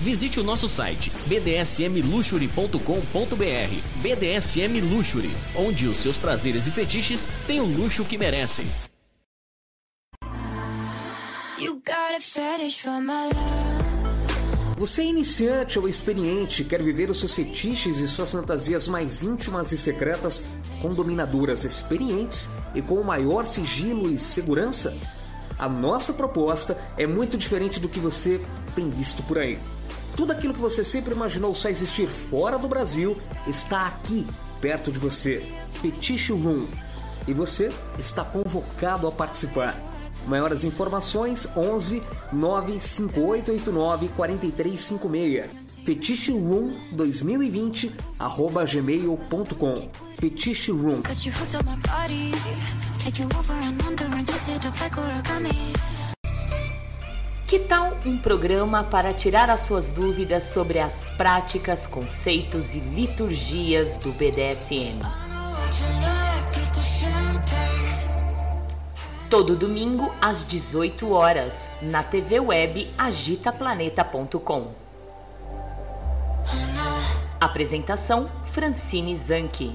Visite o nosso site bdsmluxury.com.br. BDSM Luxury, onde os seus prazeres e fetiches têm o luxo que merecem. Você é iniciante ou experiente, quer viver os seus fetiches e suas fantasias mais íntimas e secretas com dominadoras experientes e com o maior sigilo e segurança? A nossa proposta é muito diferente do que você tem visto por aí. Tudo aquilo que você sempre imaginou só existir fora do Brasil está aqui, perto de você. Fetiche Room. E você está convocado a participar. Maiores informações 11 95889 4356. Fetiche Room 2020 arroba gmail.com. Fetiche Room. Que tal um programa para tirar as suas dúvidas sobre as práticas, conceitos e liturgias do BDSM? Todo domingo às 18 horas na TV web agitaplaneta.com. Apresentação Francine Zanke.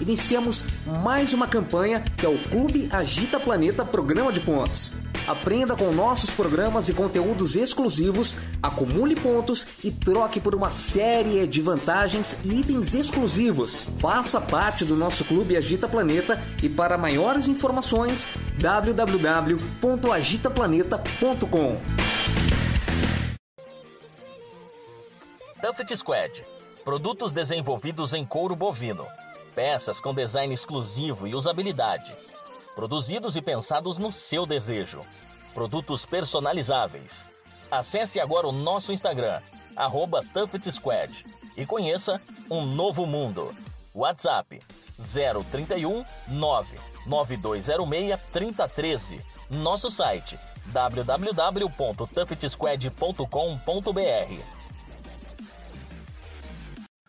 Iniciamos mais uma campanha que é o Clube Agita Planeta Programa de Pontos. Aprenda com nossos programas e conteúdos exclusivos, acumule pontos e troque por uma série de vantagens e itens exclusivos. Faça parte do nosso clube Agita Planeta e para maiores informações www.agitaplaneta.com. Tuffet Squad. Produtos desenvolvidos em couro bovino. Peças com design exclusivo e usabilidade produzidos e pensados no seu desejo. Produtos personalizáveis. Acesse agora o nosso Instagram, arroba Squad, e conheça um novo mundo. WhatsApp 031 99206 3013. Nosso site www.tuffetsquad.com.br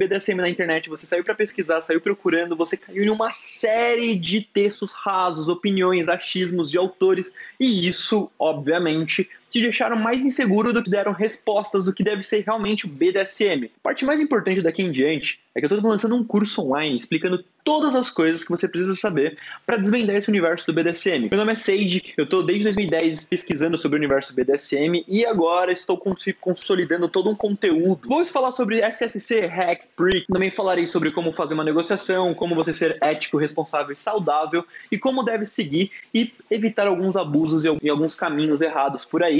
BDSM na internet, você saiu para pesquisar, saiu procurando, você caiu em uma série de textos rasos, opiniões, achismos de autores, e isso, obviamente, te deixaram mais inseguro do que deram respostas do que deve ser realmente o BDSM. A parte mais importante daqui em diante é que eu estou lançando um curso online explicando todas as coisas que você precisa saber para desvendar esse universo do BDSM. Meu nome é Seiji, eu estou desde 2010 pesquisando sobre o universo BDSM e agora estou consolidando todo um conteúdo. Vou falar sobre SSC, Hack, Prick, também falarei sobre como fazer uma negociação, como você ser ético, responsável e saudável e como deve seguir e evitar alguns abusos e alguns caminhos errados por aí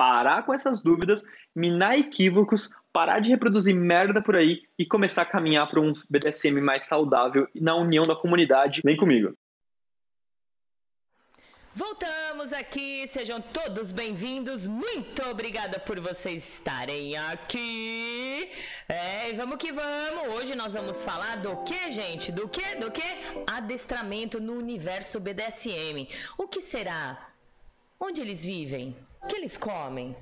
parar com essas dúvidas, minar equívocos, parar de reproduzir merda por aí e começar a caminhar para um BDSM mais saudável na união da comunidade. Vem comigo. Voltamos aqui, sejam todos bem-vindos. Muito obrigada por vocês estarem aqui. É, vamos que vamos. Hoje nós vamos falar do que, gente? Do que? Do que? Adestramento no universo BDSM. O que será? Onde eles vivem? O que eles comem?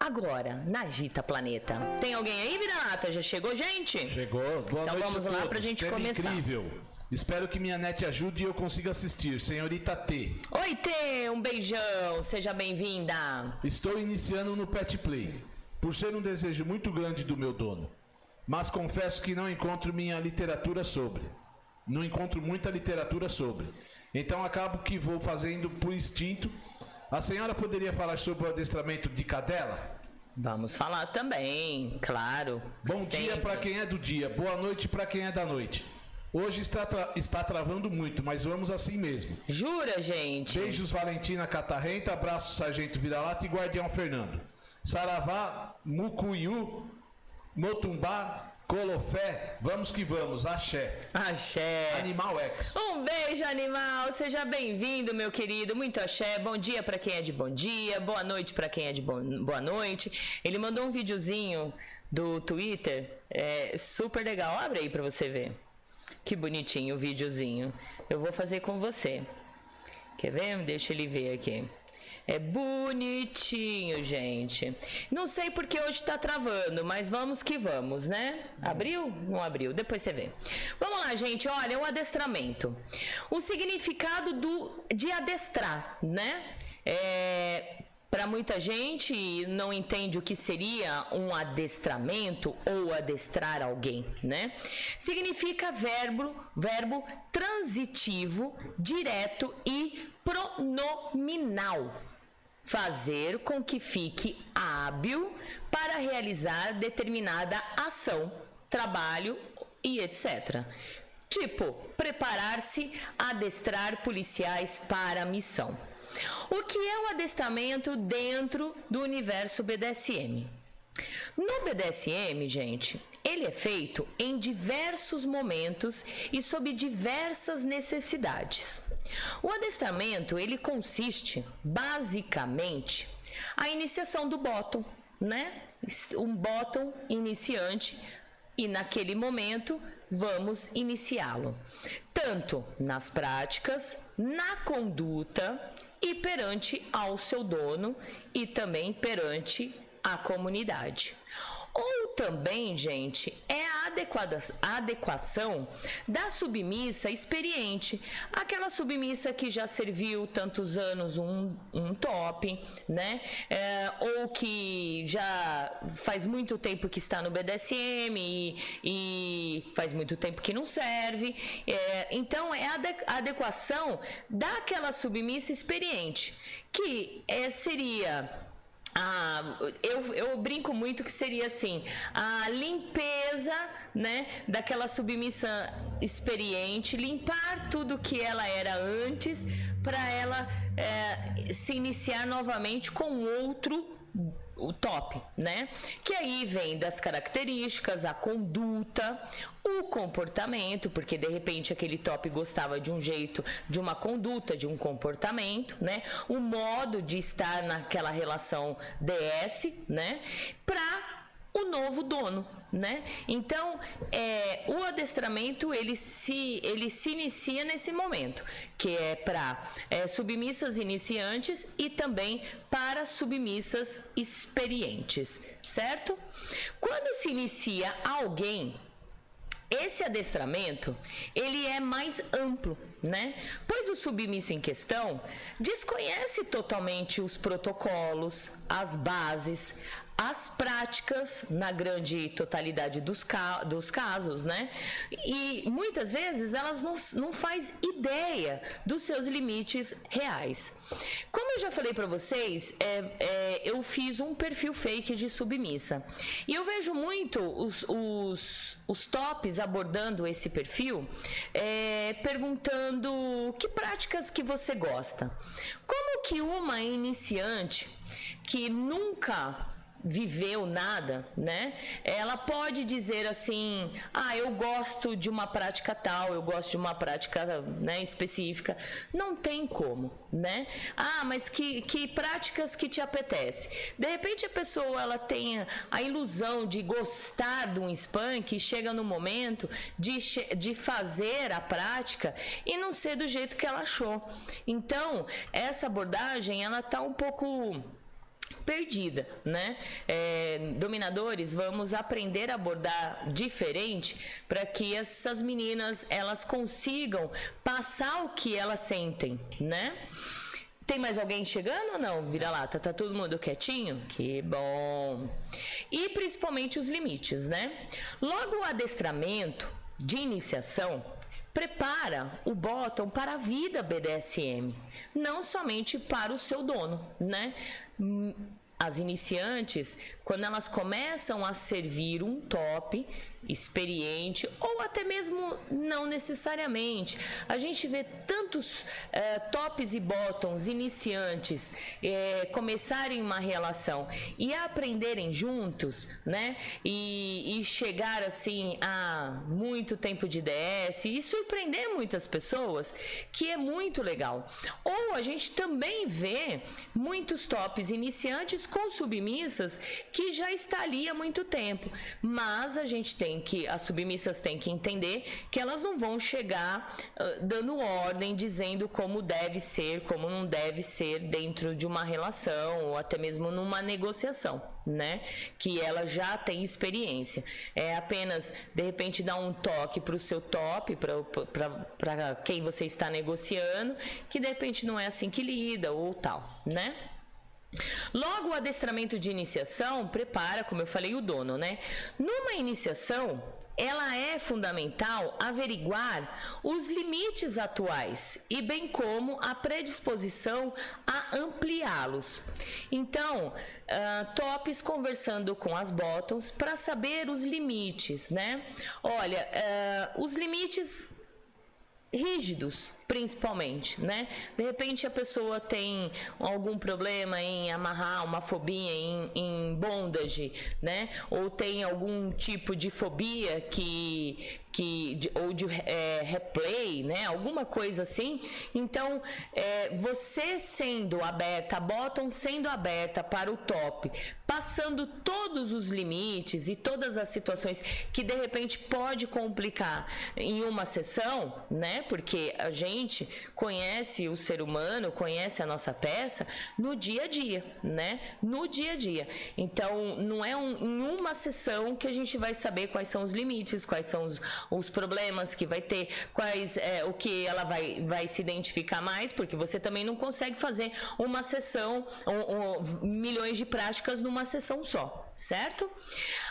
agora na Gita Planeta. Tem alguém aí, Vira-Lata? Já chegou, gente? Chegou. Boa Então vamos a lá todos. pra gente Tema começar. incrível. Espero que minha net ajude e eu consiga assistir. Senhorita T. Oi, Tê, um beijão, seja bem-vinda. Estou iniciando no Pet Play, por ser um desejo muito grande do meu dono. Mas confesso que não encontro minha literatura sobre. Não encontro muita literatura sobre. Então acabo que vou fazendo por instinto. A senhora poderia falar sobre o adestramento de cadela? Vamos falar também, claro. Bom dia sempre. para quem é do dia, boa noite para quem é da noite. Hoje está, tra- está travando muito, mas vamos assim mesmo. Jura, gente? Beijos Valentina Catarrenta, abraço Sargento Vira-Lata e Guardião Fernando. Saravá, Mucuiu, Motumbá, Colofé, vamos que vamos, axé. Axé. Animal X. Um beijo, animal. Seja bem-vindo, meu querido. Muito axé. Bom dia pra quem é de bom dia. Boa noite pra quem é de boa noite. Ele mandou um videozinho do Twitter. É super legal. Abre aí pra você ver. Que bonitinho o videozinho. Eu vou fazer com você. Quer ver? Deixa ele ver aqui. É bonitinho, gente. Não sei porque hoje tá travando, mas vamos que vamos, né? Abriu? Não abriu. Depois você vê. Vamos lá, gente. Olha, o adestramento. O significado do, de adestrar, né? É, para muita gente não entende o que seria um adestramento ou adestrar alguém, né? Significa verbo, verbo transitivo, direto e pronominal. Fazer com que fique hábil para realizar determinada ação, trabalho e etc. Tipo, preparar-se, adestrar policiais para a missão. O que é o adestramento dentro do universo BDSM? No BDSM, gente, ele é feito em diversos momentos e sob diversas necessidades. O adestramento, ele consiste basicamente a iniciação do bottom, né? Um bottom iniciante e naquele momento vamos iniciá-lo, tanto nas práticas, na conduta e perante ao seu dono e também perante a comunidade. Ou também, gente, é a adequada, adequação da submissa experiente, aquela submissa que já serviu tantos anos um, um top, né? É, ou que já faz muito tempo que está no BDSM e, e faz muito tempo que não serve. É, então, é a adequação daquela submissa experiente, que é, seria ah, eu, eu brinco muito que seria assim a limpeza né daquela submissa experiente limpar tudo que ela era antes para ela eh, se iniciar novamente com outro o top, né? Que aí vem das características, a conduta, o comportamento, porque de repente aquele top gostava de um jeito, de uma conduta, de um comportamento, né? O modo de estar naquela relação DS, né? Para o novo dono, né? Então, é, o adestramento ele se ele se inicia nesse momento, que é para é, submissas iniciantes e também para submissas experientes, certo? Quando se inicia alguém esse adestramento, ele é mais amplo, né? Pois o submisso em questão desconhece totalmente os protocolos, as bases, as práticas, na grande totalidade dos, ca dos casos, né? E muitas vezes elas não, não faz ideia dos seus limites reais. Como eu já falei para vocês, é, é, eu fiz um perfil fake de submissa. E eu vejo muito os, os, os tops abordando esse perfil, é, perguntando que práticas que você gosta. Como que uma iniciante que nunca viveu nada, né? Ela pode dizer assim: "Ah, eu gosto de uma prática tal, eu gosto de uma prática, né, específica". Não tem como, né? Ah, mas que, que práticas que te apetece? De repente a pessoa ela tem a ilusão de gostar de um spank e chega no momento de, de fazer a prática e não ser do jeito que ela achou. Então, essa abordagem ela tá um pouco perdida, né? É, dominadores, vamos aprender a abordar diferente para que essas meninas elas consigam passar o que elas sentem, né? Tem mais alguém chegando ou não? Vira lá, tá, tá todo mundo quietinho? Que bom. E principalmente os limites, né? Logo o adestramento de iniciação prepara o bottom para a vida BDSM, não somente para o seu dono, né? As iniciantes, quando elas começam a servir um top, experiente ou até mesmo não necessariamente. A gente vê tantos é, tops e bottoms iniciantes é, começarem uma relação e aprenderem juntos, né? E, e, chegar assim a muito tempo de DS e surpreender muitas pessoas, que é muito legal. Ou a gente também vê muitos tops iniciantes com submissas que já está ali há muito tempo, mas a gente tem tem que, as submissas têm que entender que elas não vão chegar uh, dando ordem, dizendo como deve ser, como não deve ser dentro de uma relação ou até mesmo numa negociação, né? Que ela já tem experiência. É apenas, de repente, dar um toque para o seu top, para quem você está negociando, que de repente não é assim que lida ou tal, né? Logo, o adestramento de iniciação prepara, como eu falei, o dono, né? Numa iniciação, ela é fundamental averiguar os limites atuais e bem como a predisposição a ampliá-los. Então, uh, tops conversando com as bottoms para saber os limites, né? Olha, uh, os limites rígidos, principalmente, né? De repente a pessoa tem algum problema em amarrar uma fobia em, em bondage, né? Ou tem algum tipo de fobia que que de, ou de é, replay, né? Alguma coisa assim. Então, é, você sendo aberta, bottom sendo aberta para o top, passando todos os limites e todas as situações que de repente pode complicar em uma sessão, né? Porque a gente conhece o ser humano, conhece a nossa peça no dia a dia, né? No dia a dia. Então, não é um, em uma sessão que a gente vai saber quais são os limites, quais são os, os problemas que vai ter, quais é, o que ela vai, vai se identificar mais, porque você também não consegue fazer uma sessão, um, um, milhões de práticas numa sessão só, certo?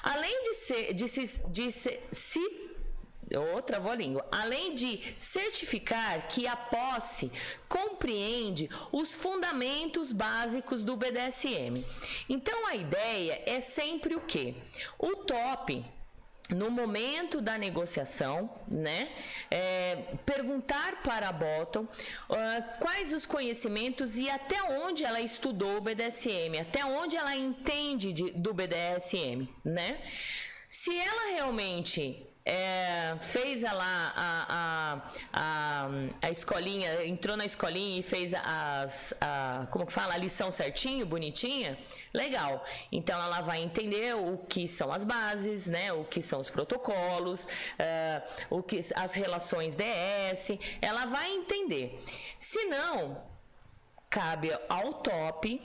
Além de ser, de se, de se, se outra língua. Além de certificar que a posse compreende os fundamentos básicos do BDSM. Então a ideia é sempre o que? O top no momento da negociação, né, é, perguntar para a Bottom uh, quais os conhecimentos e até onde ela estudou o BDSM, até onde ela entende de, do BDSM, né? Se ela realmente é, fez lá a, a, a, a, escolinha, entrou na escolinha e fez as, a, como que fala, a lição certinho, bonitinha, legal. Então ela vai entender o que são as bases, né, o que são os protocolos, é, o que as relações DS, ela vai entender. Se não, cabe ao top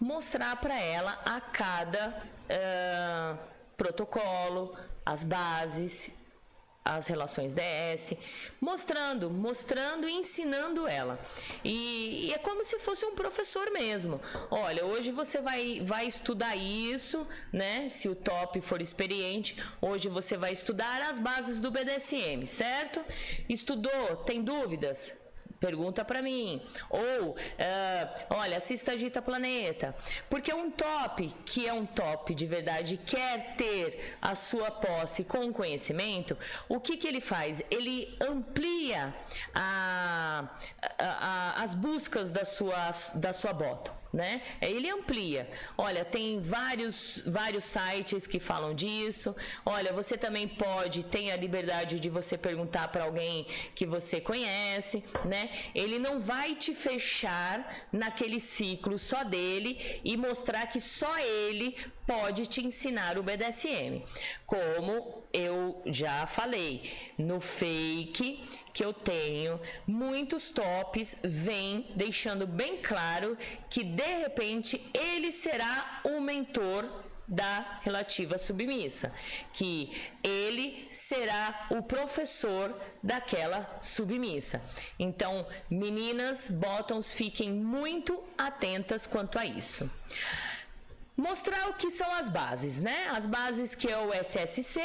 mostrar para ela a cada é, protocolo, as bases, as relações DS, mostrando, mostrando e ensinando ela. E, e, é como se fosse um professor mesmo. Olha, hoje você vai, vai estudar isso, né? Se o top for experiente, hoje você vai estudar as bases do BDSM, certo? Estudou? Tem dúvidas? Pergunta para mim. Ou, uh, olha, assista Agita Planeta. Porque um top, que é um top de verdade, quer ter a sua posse com conhecimento, o que, que ele faz? Ele amplia a, a, a, as buscas da sua, da sua bota né? Ele amplia. Olha, tem vários, vários sites que falam disso. Olha, você também pode, tem a liberdade de você perguntar para alguém que você conhece, né? Ele não vai te fechar naquele ciclo só dele e mostrar que só ele pode te ensinar o BDSM. Como eu já falei, no fake que eu tenho, muitos tops vêm deixando bem claro que de repente ele será o mentor da relativa submissa, que ele será o professor daquela submissa. Então, meninas, bottoms, fiquem muito atentas quanto a isso. Mostrar o que são as bases, né? As bases que é o SSC,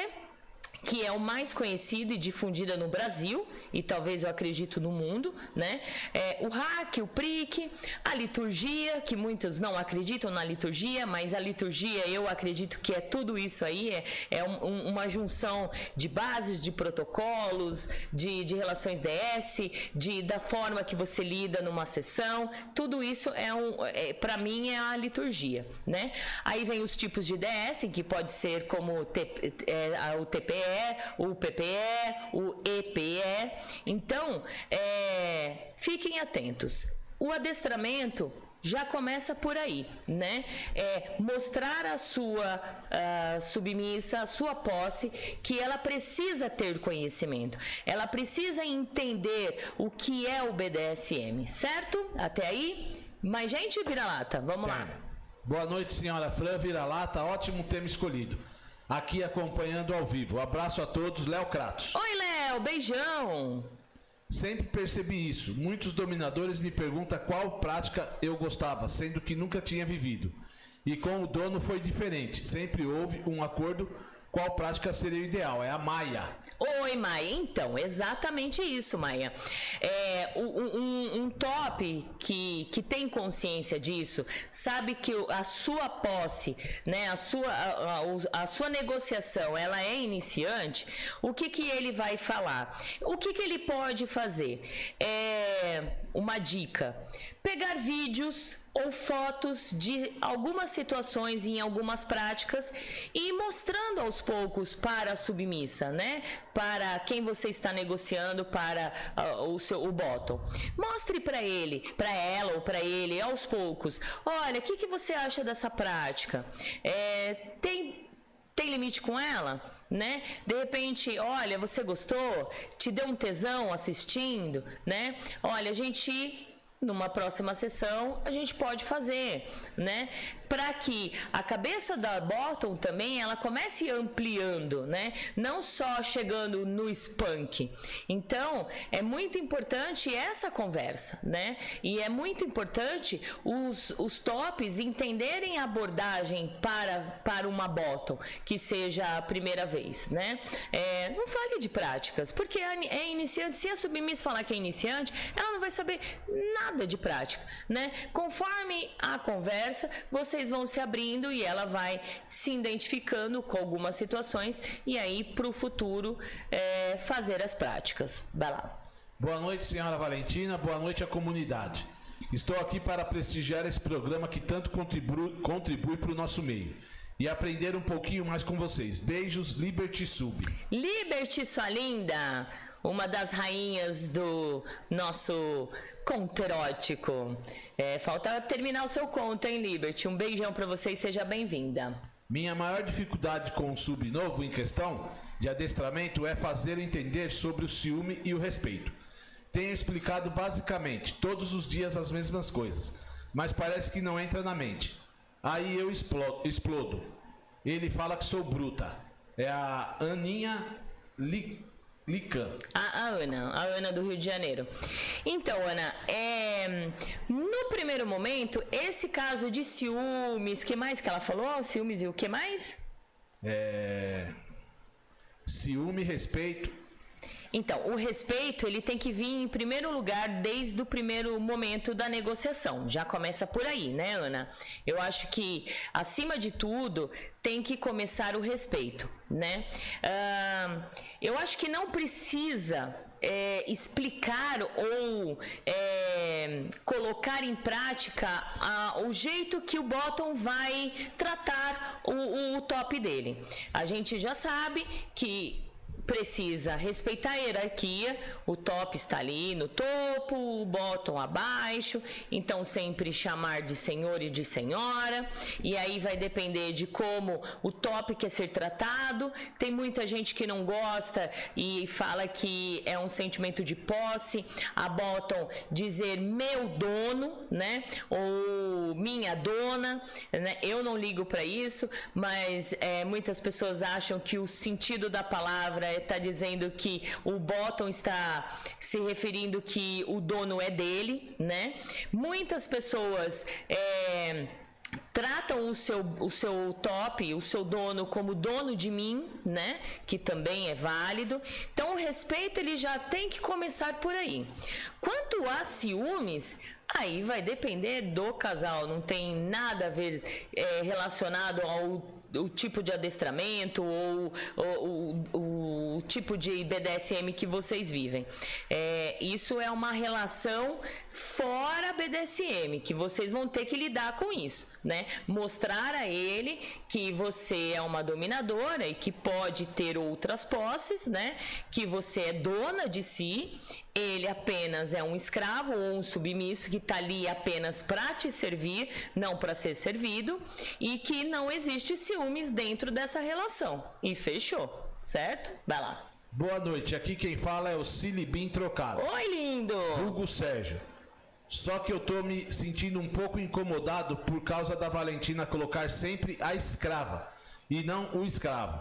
que é o mais conhecido e difundida no Brasil e talvez eu acredito no mundo, né? É, o hack, o prick, a liturgia, que muitos não acreditam na liturgia, mas a liturgia eu acredito que é tudo isso aí, é, é um, uma junção de bases, de protocolos, de, de relações DS, de, da forma que você lida numa sessão, tudo isso é um, é, para mim é a liturgia, né? Aí vem os tipos de DS, que pode ser como é, o TPE, o PPE, o EPE. Então, é, fiquem atentos. O adestramento já começa por aí, né? É mostrar a sua uh, submissa, a sua posse, que ela precisa ter conhecimento, ela precisa entender o que é o BDSM, certo? Até aí? Mas, gente, vira-lata, vamos tá. lá. Boa noite, senhora Fran, vira-lata, ótimo tema escolhido aqui acompanhando ao vivo. Abraço a todos, Léo Kratos. Oi, Léo, beijão. Sempre percebi isso. Muitos dominadores me perguntam qual prática eu gostava, sendo que nunca tinha vivido. E com o dono foi diferente. Sempre houve um acordo qual prática seria o ideal? É a Maia. Oi, Maia. Então, exatamente isso, Maia. É, um, um, top que, que tem consciência disso, sabe que a sua posse, né, a, sua, a, a sua negociação, ela é iniciante, o que, que ele vai falar? O que, que ele pode fazer? É uma dica. Pegar vídeos ou fotos de algumas situações em algumas práticas e mostrando aos poucos para a submissa, né? Para quem você está negociando para uh, o seu o bottom. Mostre para ele, para ela ou para ele aos poucos. Olha, o que, que você acha dessa prática? É, tem tem limite com ela, né? De repente, olha, você gostou? Te deu um tesão assistindo, né? Olha, a gente numa próxima sessão a gente pode fazer, né? Para que a cabeça da bottom também ela comece ampliando, né? Não só chegando no spunk. Então é muito importante essa conversa, né? E é muito importante os, os tops entenderem a abordagem para para uma bottom que seja a primeira vez, né? É, não fale de práticas, porque é iniciante. Se a submiss falar que é iniciante, ela não vai saber nada nada de prática, né? Conforme a conversa, vocês vão se abrindo e ela vai se identificando com algumas situações e aí para o futuro é, fazer as práticas. Vai lá. Boa noite, senhora Valentina. Boa noite à comunidade. Estou aqui para prestigiar esse programa que tanto contribui, contribui para o nosso meio e aprender um pouquinho mais com vocês. Beijos, Liberty Sub. Liberty, sua linda! Uma das rainhas do nosso conto erótico. É, falta terminar o seu conto, hein, Liberty? Um beijão para você e seja bem-vinda. Minha maior dificuldade com o sub novo em questão de adestramento é fazer entender sobre o ciúme e o respeito. Tenho explicado basicamente todos os dias as mesmas coisas, mas parece que não entra na mente. Aí eu explodo. Ele fala que sou bruta. É a Aninha Li Lican. A, a, Ana, a Ana do Rio de Janeiro. Então, Ana, é, no primeiro momento, esse caso de ciúmes, que mais que ela falou? Ciúmes e o que mais? É, ciúme, respeito então, o respeito ele tem que vir em primeiro lugar desde o primeiro momento da negociação. Já começa por aí, né, Ana? Eu acho que acima de tudo tem que começar o respeito, né? Uh, eu acho que não precisa é, explicar ou é, colocar em prática a, o jeito que o bottom vai tratar o, o top dele. A gente já sabe que precisa respeitar a hierarquia, o top está ali no topo, o bottom abaixo, então sempre chamar de senhor e de senhora, e aí vai depender de como o top quer ser tratado. Tem muita gente que não gosta e fala que é um sentimento de posse, a bottom dizer meu dono, né? Ou minha dona, né? Eu não ligo para isso, mas é, muitas pessoas acham que o sentido da palavra está dizendo que o bottom está se referindo que o dono é dele, né? Muitas pessoas é, tratam o seu, o seu top, o seu dono como dono de mim, né? Que também é válido. Então o respeito ele já tem que começar por aí. Quanto a ciúmes, aí vai depender do casal, não tem nada a ver é, relacionado ao o tipo de adestramento ou, ou, o, o tipo de BDSM que vocês vivem. É, isso é uma relação fora BDSM, que vocês vão ter que lidar com isso, né? Mostrar a ele que você é uma dominadora e que pode ter outras posses, né? Que você é dona de si ele apenas é um escravo ou um submisso que está ali apenas para te servir, não para ser servido, e que não existe ciúmes dentro dessa relação. E fechou, certo? Vai lá. Boa noite, aqui quem fala é o Silibim Trocado. Oi, lindo! Hugo Sérgio. Só que eu tô me sentindo um pouco incomodado por causa da Valentina colocar sempre a escrava e não o escravo.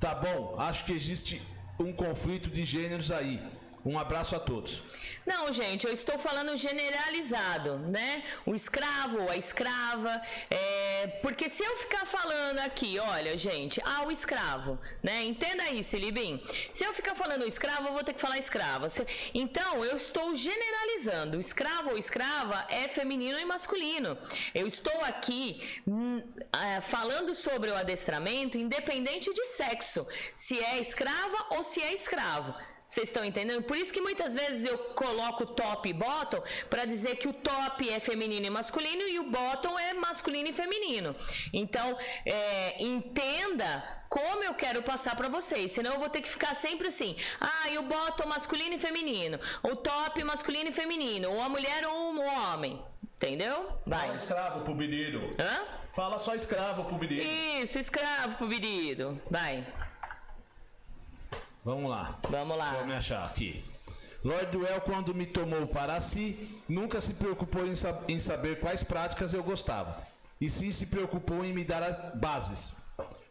Tá bom, acho que existe um conflito de gêneros aí. Um abraço a todos. Não, gente, eu estou falando generalizado, né? O escravo, a escrava. É... Porque se eu ficar falando aqui, olha, gente, ah, o escravo, né? Entenda aí, Silibim. Se eu ficar falando escravo, eu vou ter que falar escrava. Então, eu estou generalizando. Escravo ou escrava é feminino e masculino. Eu estou aqui hum, é, falando sobre o adestramento, independente de sexo, se é escrava ou se é escravo. Vocês estão entendendo? Por isso que muitas vezes eu coloco top e bottom para dizer que o top é feminino e masculino e o bottom é masculino e feminino. Então, é, entenda como eu quero passar para vocês, senão eu vou ter que ficar sempre assim. Ah, e o bottom masculino e feminino, o top masculino e feminino, ou a mulher ou o homem. Entendeu? Vai. Fala escravo pro menino. Hã? Fala só escravo pro menino. Isso, escravo pro menino. Vai. Vamos lá. Vamos lá. Vamos me achar aqui. Lord Duel, quando me tomou para si, nunca se preocupou em, sab em saber quais práticas eu gostava. E sim se preocupou em me dar as bases,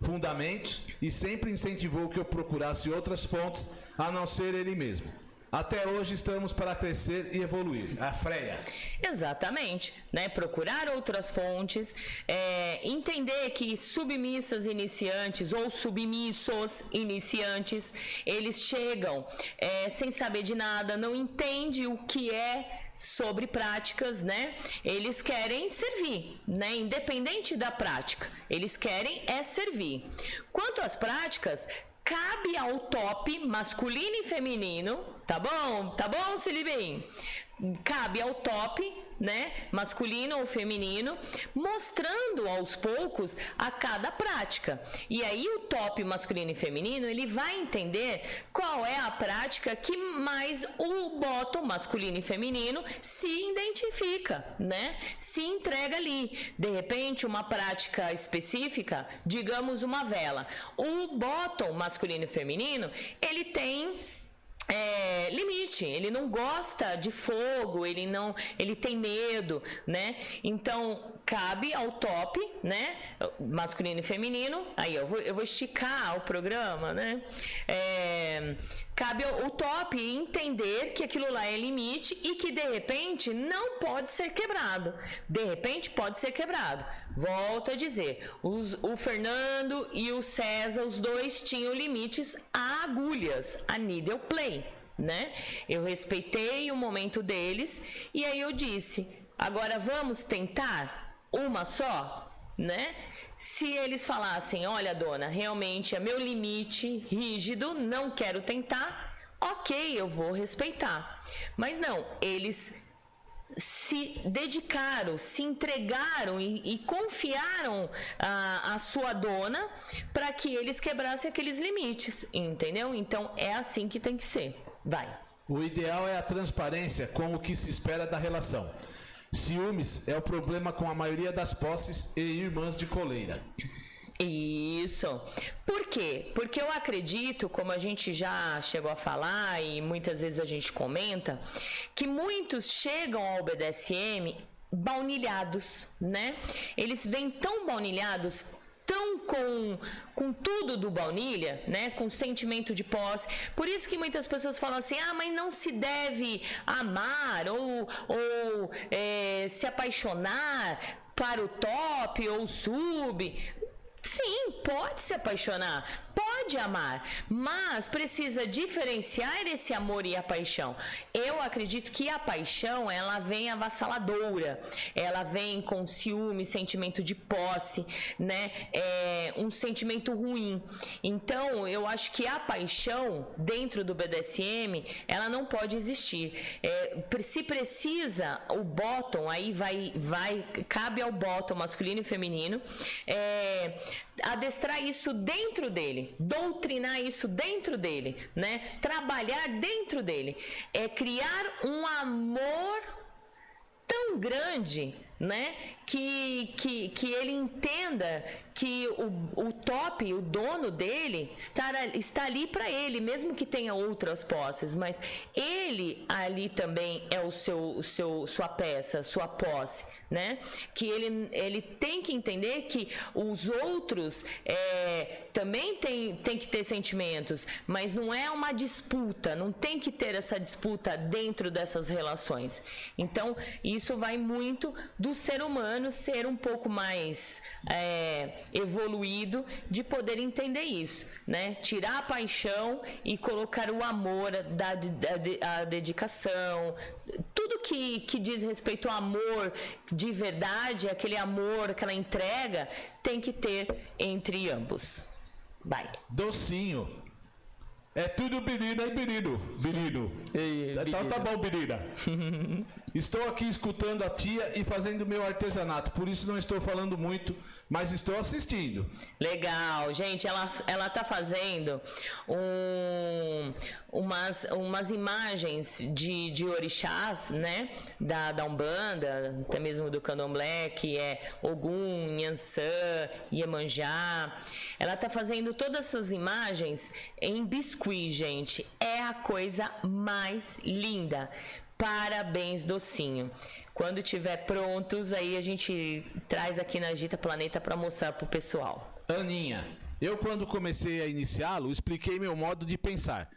fundamentos e sempre incentivou que eu procurasse outras fontes a não ser ele mesmo. Até hoje estamos para crescer e evoluir. A Freia. Exatamente. Né? Procurar outras fontes, é, entender que submissas iniciantes ou submissos iniciantes, eles chegam é, sem saber de nada, não entende o que é sobre práticas, né? Eles querem servir, né? Independente da prática, eles querem é servir. Quanto às práticas, cabe ao top masculino e feminino, tá bom? Tá bom, Silibim? Cabe ao top, né, masculino ou feminino, mostrando aos poucos a cada prática. E aí o top masculino e feminino, ele vai entender qual é a prática que mais o bottom masculino e feminino se identifica, né? Se entrega ali. De repente, uma prática específica, digamos uma vela. O bottom masculino e feminino, ele tem é, limite, ele não gosta de fogo, ele não, ele tem medo, né? Então cabe ao top, né? Masculino e feminino. Aí eu vou, eu vou esticar o programa, né? É, cabe ao, top entender que aquilo lá é limite e que de repente não pode ser quebrado. De repente pode ser quebrado. Volto a dizer, os, o Fernando e o César, os dois tinham limites a agulhas, a needle play, né? Eu respeitei o momento deles e aí eu disse, agora vamos tentar uma só, né? Se eles falassem, olha, dona, realmente é meu limite rígido, não quero tentar, ok, eu vou respeitar. Mas não, eles se dedicaram, se entregaram e, e confiaram a, a sua dona para que eles quebrassem aqueles limites, entendeu? Então é assim que tem que ser. Vai. O ideal é a transparência com o que se espera da relação. Ciúmes é o problema com a maioria das posses e irmãs de coleira. Isso. Por quê? Porque eu acredito, como a gente já chegou a falar e muitas vezes a gente comenta, que muitos chegam ao BDSM baunilhados, né? Eles vêm tão baunilhados, tão com, com tudo do baunilha, né? Com sentimento de posse. Por isso que muitas pessoas falam assim: ah, mas não se deve amar ou, ou é, se apaixonar para o top ou sub. Sim, pode se apaixonar, pode amar, mas precisa diferenciar esse amor e a paixão. Eu acredito que a paixão, ela vem avassaladora, ela vem com ciúme, sentimento de posse, né? É, um sentimento ruim. Então, eu acho que a paixão dentro do BDSM, ela não pode existir. É, se precisa, o bottom, aí vai, vai, cabe ao bottom masculino e feminino, é, adestrar isso dentro dele, doutrinar isso dentro dele, né? Trabalhar dentro dele, é criar um amor tão grande, né? Que, que, que ele entenda que o, o top, o dono dele, está, está ali para ele, mesmo que tenha outras posses, mas ele ali também é o seu, o seu sua peça, sua posse, né? Que ele, ele tem que entender que os outros é, também tem, tem que ter sentimentos, mas não é uma disputa, não tem que ter essa disputa dentro dessas relações. Então, isso vai muito do ser humano ser um pouco mais é, evoluído de poder entender isso, né? Tirar a paixão e colocar o amor, da, da, a dedicação, tudo que, que diz respeito ao amor de verdade, aquele amor, aquela entrega, tem que ter entre ambos. Vai. Docinho. É tudo menina e menino. Menino. Ei, então tá bom, menina. estou aqui escutando a tia e fazendo meu artesanato. Por isso não estou falando muito, mas estou assistindo. Legal. Gente, ela, ela tá fazendo um, umas, umas imagens de, de orixás, né? Da, da Umbanda, até mesmo do Candomblé, que é Ogum, Nhansã, Iemanjá. Ela tá fazendo todas essas imagens em biscuit, gente. É a coisa mais linda. Parabéns, docinho. Quando tiver prontos, aí a gente traz aqui na Agita Planeta para mostrar pro pessoal. Aninha, eu quando comecei a iniciá-lo, expliquei meu modo de pensar,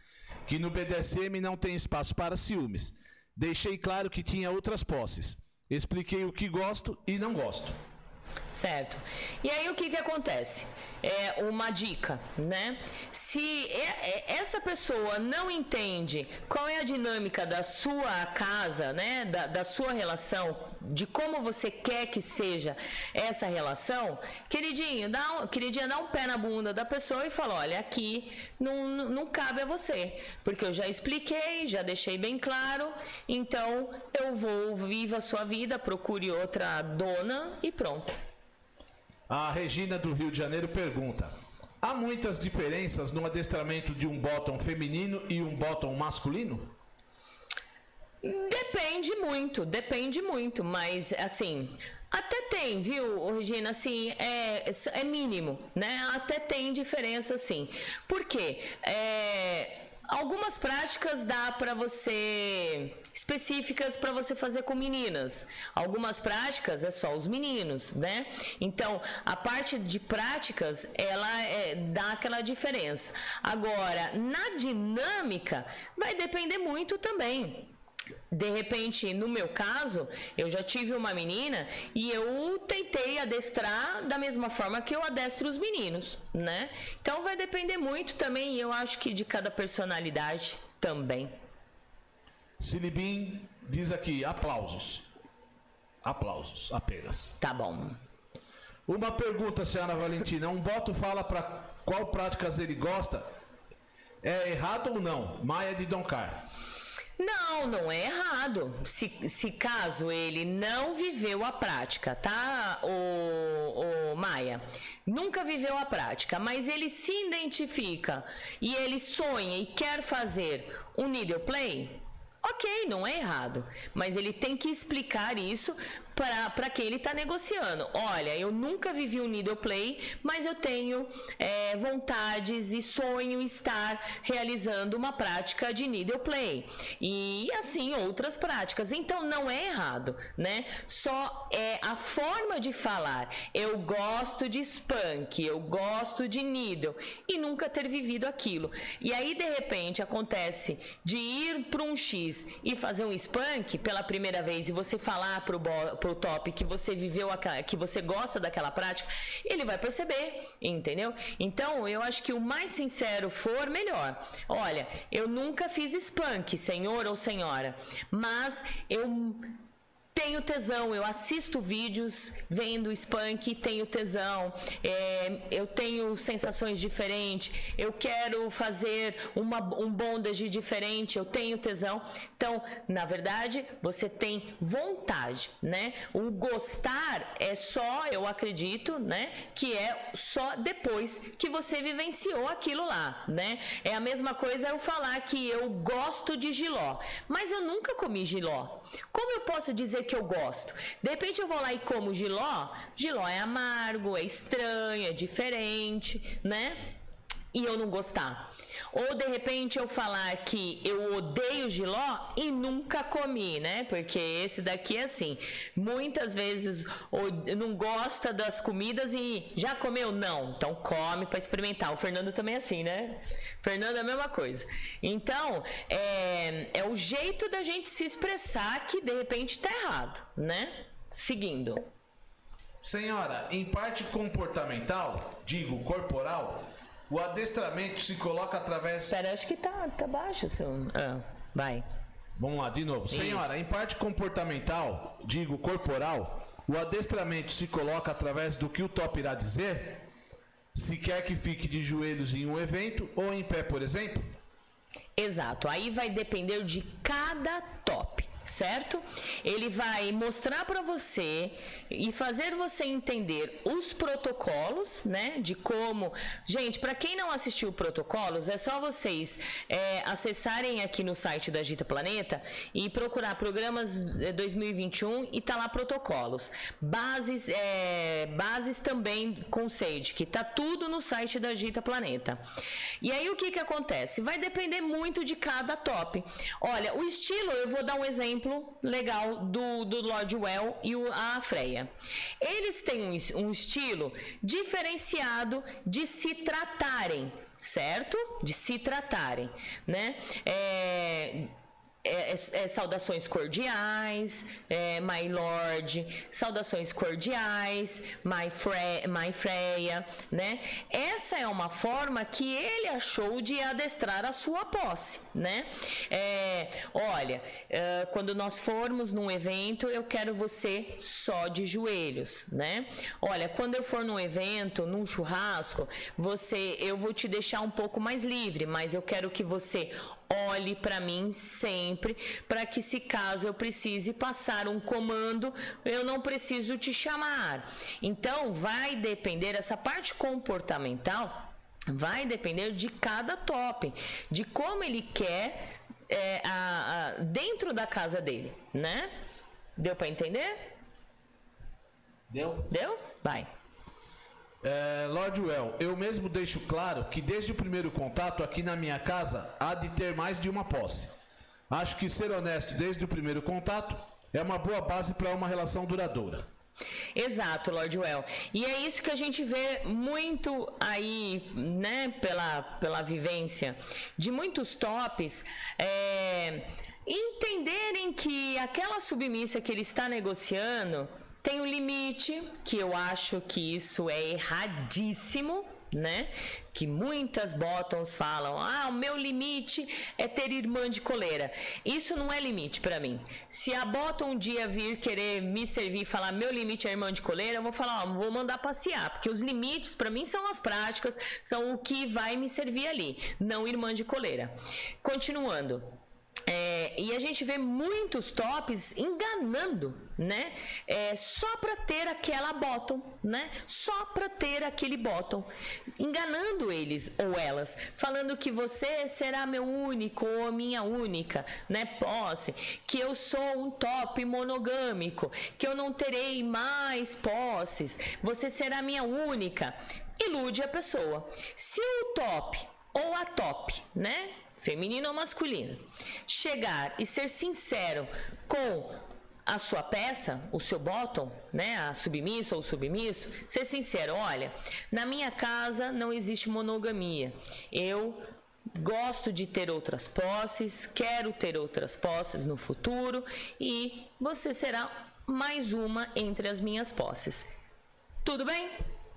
que no BDSM não tem espaço para ciúmes. Deixei claro que tinha outras posses. Expliquei o que gosto e não gosto. Certo. E aí o que que acontece? É uma dica, né? Se essa pessoa não entende qual é a dinâmica da sua casa, né? Da, da sua relação, de como você quer que seja essa relação, queridinho, dá um, queridinha, dá um pé na bunda da pessoa e fala, olha, aqui não, não cabe a você, porque eu já expliquei, já deixei bem claro, então eu vou viva a sua vida, procure outra dona e pronto. A Regina do Rio de Janeiro pergunta: Há muitas diferenças no adestramento de um bottom feminino e um bottom masculino? Depende muito, depende muito, mas assim, até tem, viu, Regina? Assim, é, é mínimo, né? Até tem diferença, sim. Por quê? É, algumas práticas dá para você específicas para você fazer com meninas. Algumas práticas é só os meninos, né? Então, a parte de práticas, ela é, dá aquela diferença. Agora, na dinâmica, vai depender muito também de repente, no meu caso, eu já tive uma menina e eu tentei adestrar da mesma forma que eu adestro os meninos, né? Então vai depender muito também, eu acho que de cada personalidade também. Silibim diz aqui, aplausos. Aplausos apenas. Tá bom. Uma pergunta, senhora Valentina. Um boto fala para qual práticas ele gosta. É errado ou não? Maia de Doncar. Não, não é errado. Se, se caso ele não viveu a prática, tá, o, o Maia? Nunca viveu a prática, mas ele se identifica e ele sonha e quer fazer um needle play, Ok, não é errado, mas ele tem que explicar isso para quem ele está negociando. Olha, eu nunca vivi um needle play, mas eu tenho é, vontades e sonho estar realizando uma prática de needle play e assim outras práticas. Então não é errado, né? Só é a forma de falar. Eu gosto de spunk, eu gosto de needle e nunca ter vivido aquilo. E aí de repente acontece de ir para um X e fazer um spunk pela primeira vez e você falar para o pro top que você viveu, que você gosta daquela prática, ele vai perceber, entendeu? Então, eu acho que o mais sincero for, melhor. Olha, eu nunca fiz spunk, senhor ou senhora, mas eu tenho tesão, eu assisto vídeos vendo Spunk, tenho tesão, é, eu tenho sensações diferentes, eu quero fazer uma, um bondage diferente, eu tenho tesão. Então, na verdade, você tem vontade, né? O gostar é só, eu acredito, né? Que é só depois que você vivenciou aquilo lá, né? É a mesma coisa eu falar que eu gosto de giló, mas eu nunca comi giló. Como eu posso dizer que eu gosto. De repente eu vou lá e como giló, giló é amargo, é estranho, é diferente, né? E eu não gostar. Ou de repente eu falar que eu odeio giló e nunca comi, né? Porque esse daqui é assim. Muitas vezes não gosta das comidas e já comeu? Não. Então come para experimentar. O Fernando também é assim, né? Fernando é a mesma coisa. Então, é, é o jeito da gente se expressar que de repente tá errado, né? Seguindo. Senhora, em parte comportamental, digo corporal, o adestramento se coloca através. Espera, acho que tá, tá baixo seu. Ah, vai. Vamos lá, de novo. Isso. Senhora, em parte comportamental, digo corporal, o adestramento se coloca através do que o top irá dizer? Se quer que fique de joelhos em um evento ou em pé, por exemplo? Exato. Aí vai depender de cada top certo? Ele vai mostrar para você e fazer você entender os protocolos, né? De como, gente, para quem não assistiu protocolos, é só vocês é, acessarem aqui no site da Gita Planeta e procurar programas 2021 e tá lá protocolos, bases, é, bases também com Sage, que tá tudo no site da Gita Planeta. E aí o que que acontece? Vai depender muito de cada top. Olha, o estilo, eu vou dar um exemplo exemplo legal do, do Lord Well e o, a Freya. Eles têm um, um estilo diferenciado de se tratarem certo? De se tratarem, né? É, é, é, é, saudações cordiais, é, my lord, saudações cordiais, my, Fre my Freya, né? Essa é uma forma que ele achou de adestrar a sua posse, né? É, olha, quando nós formos num evento, eu quero você só de joelhos, né? Olha, quando eu for num evento, num churrasco, você, eu vou te deixar um pouco mais livre, mas eu quero que você olhe para mim sempre, para que se caso eu precise passar um comando, eu não preciso te chamar. Então vai depender essa parte comportamental vai depender de cada top, de como ele quer é, a, a, dentro da casa dele, né? Deu para entender? Deu? Deu? Vai. É, Lord Well, eu mesmo deixo claro que desde o primeiro contato aqui na minha casa há de ter mais de uma posse. Acho que ser honesto desde o primeiro contato é uma boa base para uma relação duradoura. Exato, Lord Well. E é isso que a gente vê muito aí, né, pela, pela vivência de muitos tops. É, entenderem que aquela submissa que ele está negociando tem um limite, que eu acho que isso é erradíssimo, né? Que muitas bottoms falam: "Ah, o meu limite é ter irmã de coleira". Isso não é limite para mim. Se a bottom um dia vir querer me servir e falar: "Meu limite é irmã de coleira", eu vou falar: "Ó, vou mandar passear", porque os limites para mim são as práticas, são o que vai me servir ali, não irmã de coleira. Continuando, é, e a gente vê muitos tops enganando, né? É, só para ter aquela bottom, né? Só para ter aquele bottom, enganando eles ou elas, falando que você será meu único ou minha única, né? Posse, que eu sou um top monogâmico, que eu não terei mais posses, você será minha única. Ilude a pessoa. Se o top ou a top, né? Feminino ou masculino, chegar e ser sincero com a sua peça, o seu bottom, né, a submissa ou submisso, ser sincero, olha, na minha casa não existe monogamia. Eu gosto de ter outras posses, quero ter outras posses no futuro e você será mais uma entre as minhas posses. Tudo bem?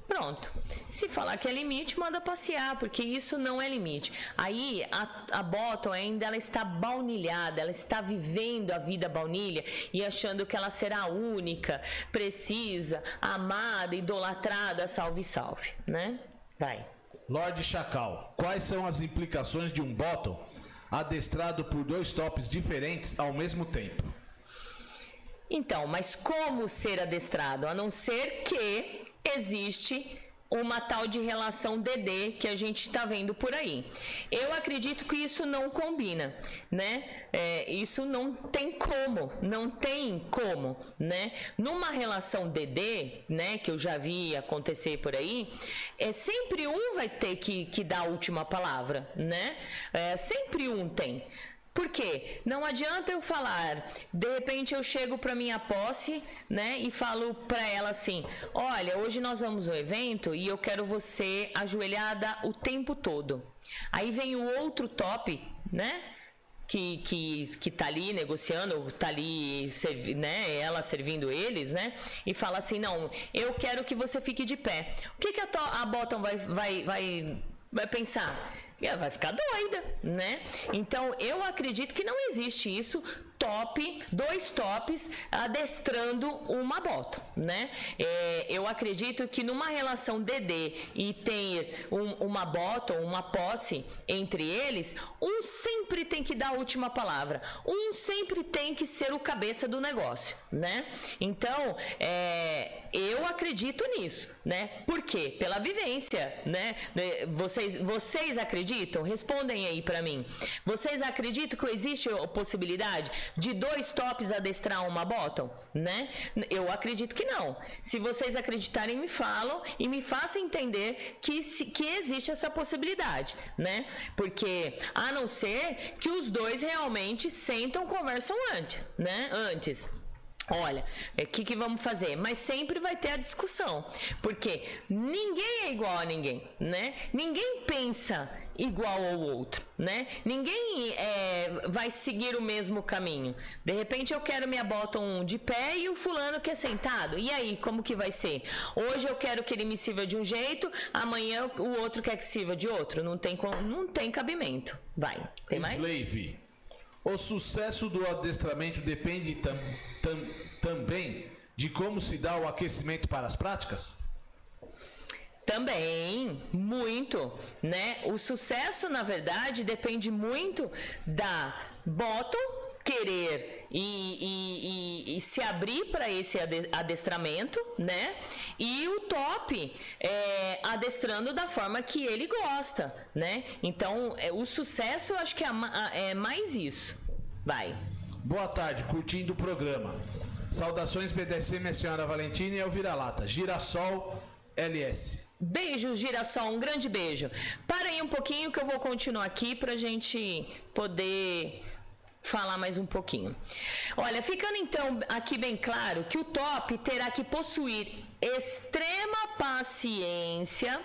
Pronto. Se falar que é limite, manda passear, porque isso não é limite. Aí a, a Bottom ainda ela está baunilhada, ela está vivendo a vida baunilha e achando que ela será única, precisa, amada, idolatrada, salve, salve, né? Vai. Lorde Chacal, quais são as implicações de um bottom adestrado por dois tops diferentes ao mesmo tempo? Então, mas como ser adestrado? A não ser que existe uma tal de relação DD que a gente está vendo por aí. Eu acredito que isso não combina, né? É, isso não tem como, não tem como, né? Numa relação DD, né, que eu já vi acontecer por aí, é sempre um vai ter que, que dar a última palavra, né? É, sempre um tem. Por quê? Não adianta eu falar, de repente eu chego para minha posse, né, e falo para ela assim: "Olha, hoje nós vamos ao evento e eu quero você ajoelhada o tempo todo". Aí vem o outro top, né? Que, que, que tá ali negociando, tá ali, né, ela servindo eles, né, e fala assim, não, eu quero que você fique de pé. O que, que a, a Bottom vai, vai, vai, vai pensar? Ela vai ficar doida, né? Então eu acredito que não existe isso top, dois tops adestrando uma bota, né? É, eu acredito que numa relação DD e ter um, uma bota, uma posse entre eles, um sempre tem que dar a última palavra, um sempre tem que ser o cabeça do negócio, né? Então, é, eu acredito nisso, né? Por quê? Pela vivência, né? Vocês, vocês acreditam? Respondem aí para mim. Vocês acreditam que existe a possibilidade de dois tops adestrar uma bottom, né? Eu acredito que não. Se vocês acreditarem, me falam e me façam entender que, que existe essa possibilidade, né? Porque a não ser que os dois realmente sentam, conversam antes, né? Antes. Olha, o é, que, que vamos fazer? Mas sempre vai ter a discussão, porque ninguém é igual a ninguém, né? Ninguém pensa igual ao outro, né? Ninguém é, vai seguir o mesmo caminho. De repente eu quero minha bottom de pé e o fulano quer sentado. E aí, como que vai ser? Hoje eu quero que ele me sirva de um jeito, amanhã o outro quer que sirva de outro. Não tem, não tem cabimento. Vai. Tem mais? Slave. O sucesso do adestramento depende tam, tam, também de como se dá o aquecimento para as práticas? Também, muito, né? O sucesso, na verdade, depende muito da bottom querer e, e, e, e se abrir para esse adestramento, né? E o top é, adestrando da forma que ele gosta, né? Então, é, o sucesso eu acho que é, é mais isso. Vai. Boa tarde, curtindo o programa. Saudações BDC, minha senhora Valentina e Elvira Lata. Girassol LS. Beijo, Girassol, um grande beijo. Para aí um pouquinho que eu vou continuar aqui para gente poder falar mais um pouquinho. Olha, ficando então aqui bem claro que o top terá que possuir extrema paciência,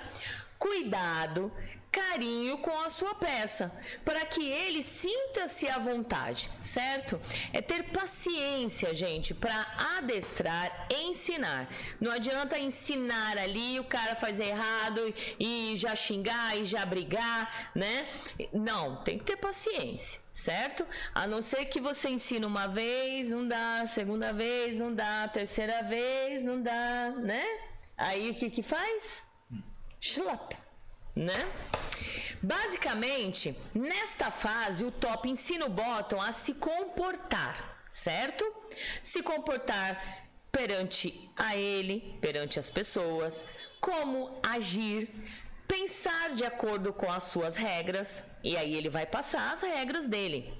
cuidado, carinho com a sua peça, para que ele sinta-se à vontade, certo? É ter paciência, gente, para adestrar, ensinar. Não adianta ensinar ali, o cara faz errado e já xingar e já brigar, né? Não, tem que ter paciência, certo? A não ser que você ensine uma vez, não dá, segunda vez, não dá, terceira vez, não dá, né? Aí o que que faz? Schlap né? Basicamente, nesta fase, o top ensina o bottom a se comportar, certo? Se comportar perante a ele, perante as pessoas, como agir, pensar de acordo com as suas regras, e aí ele vai passar as regras dele,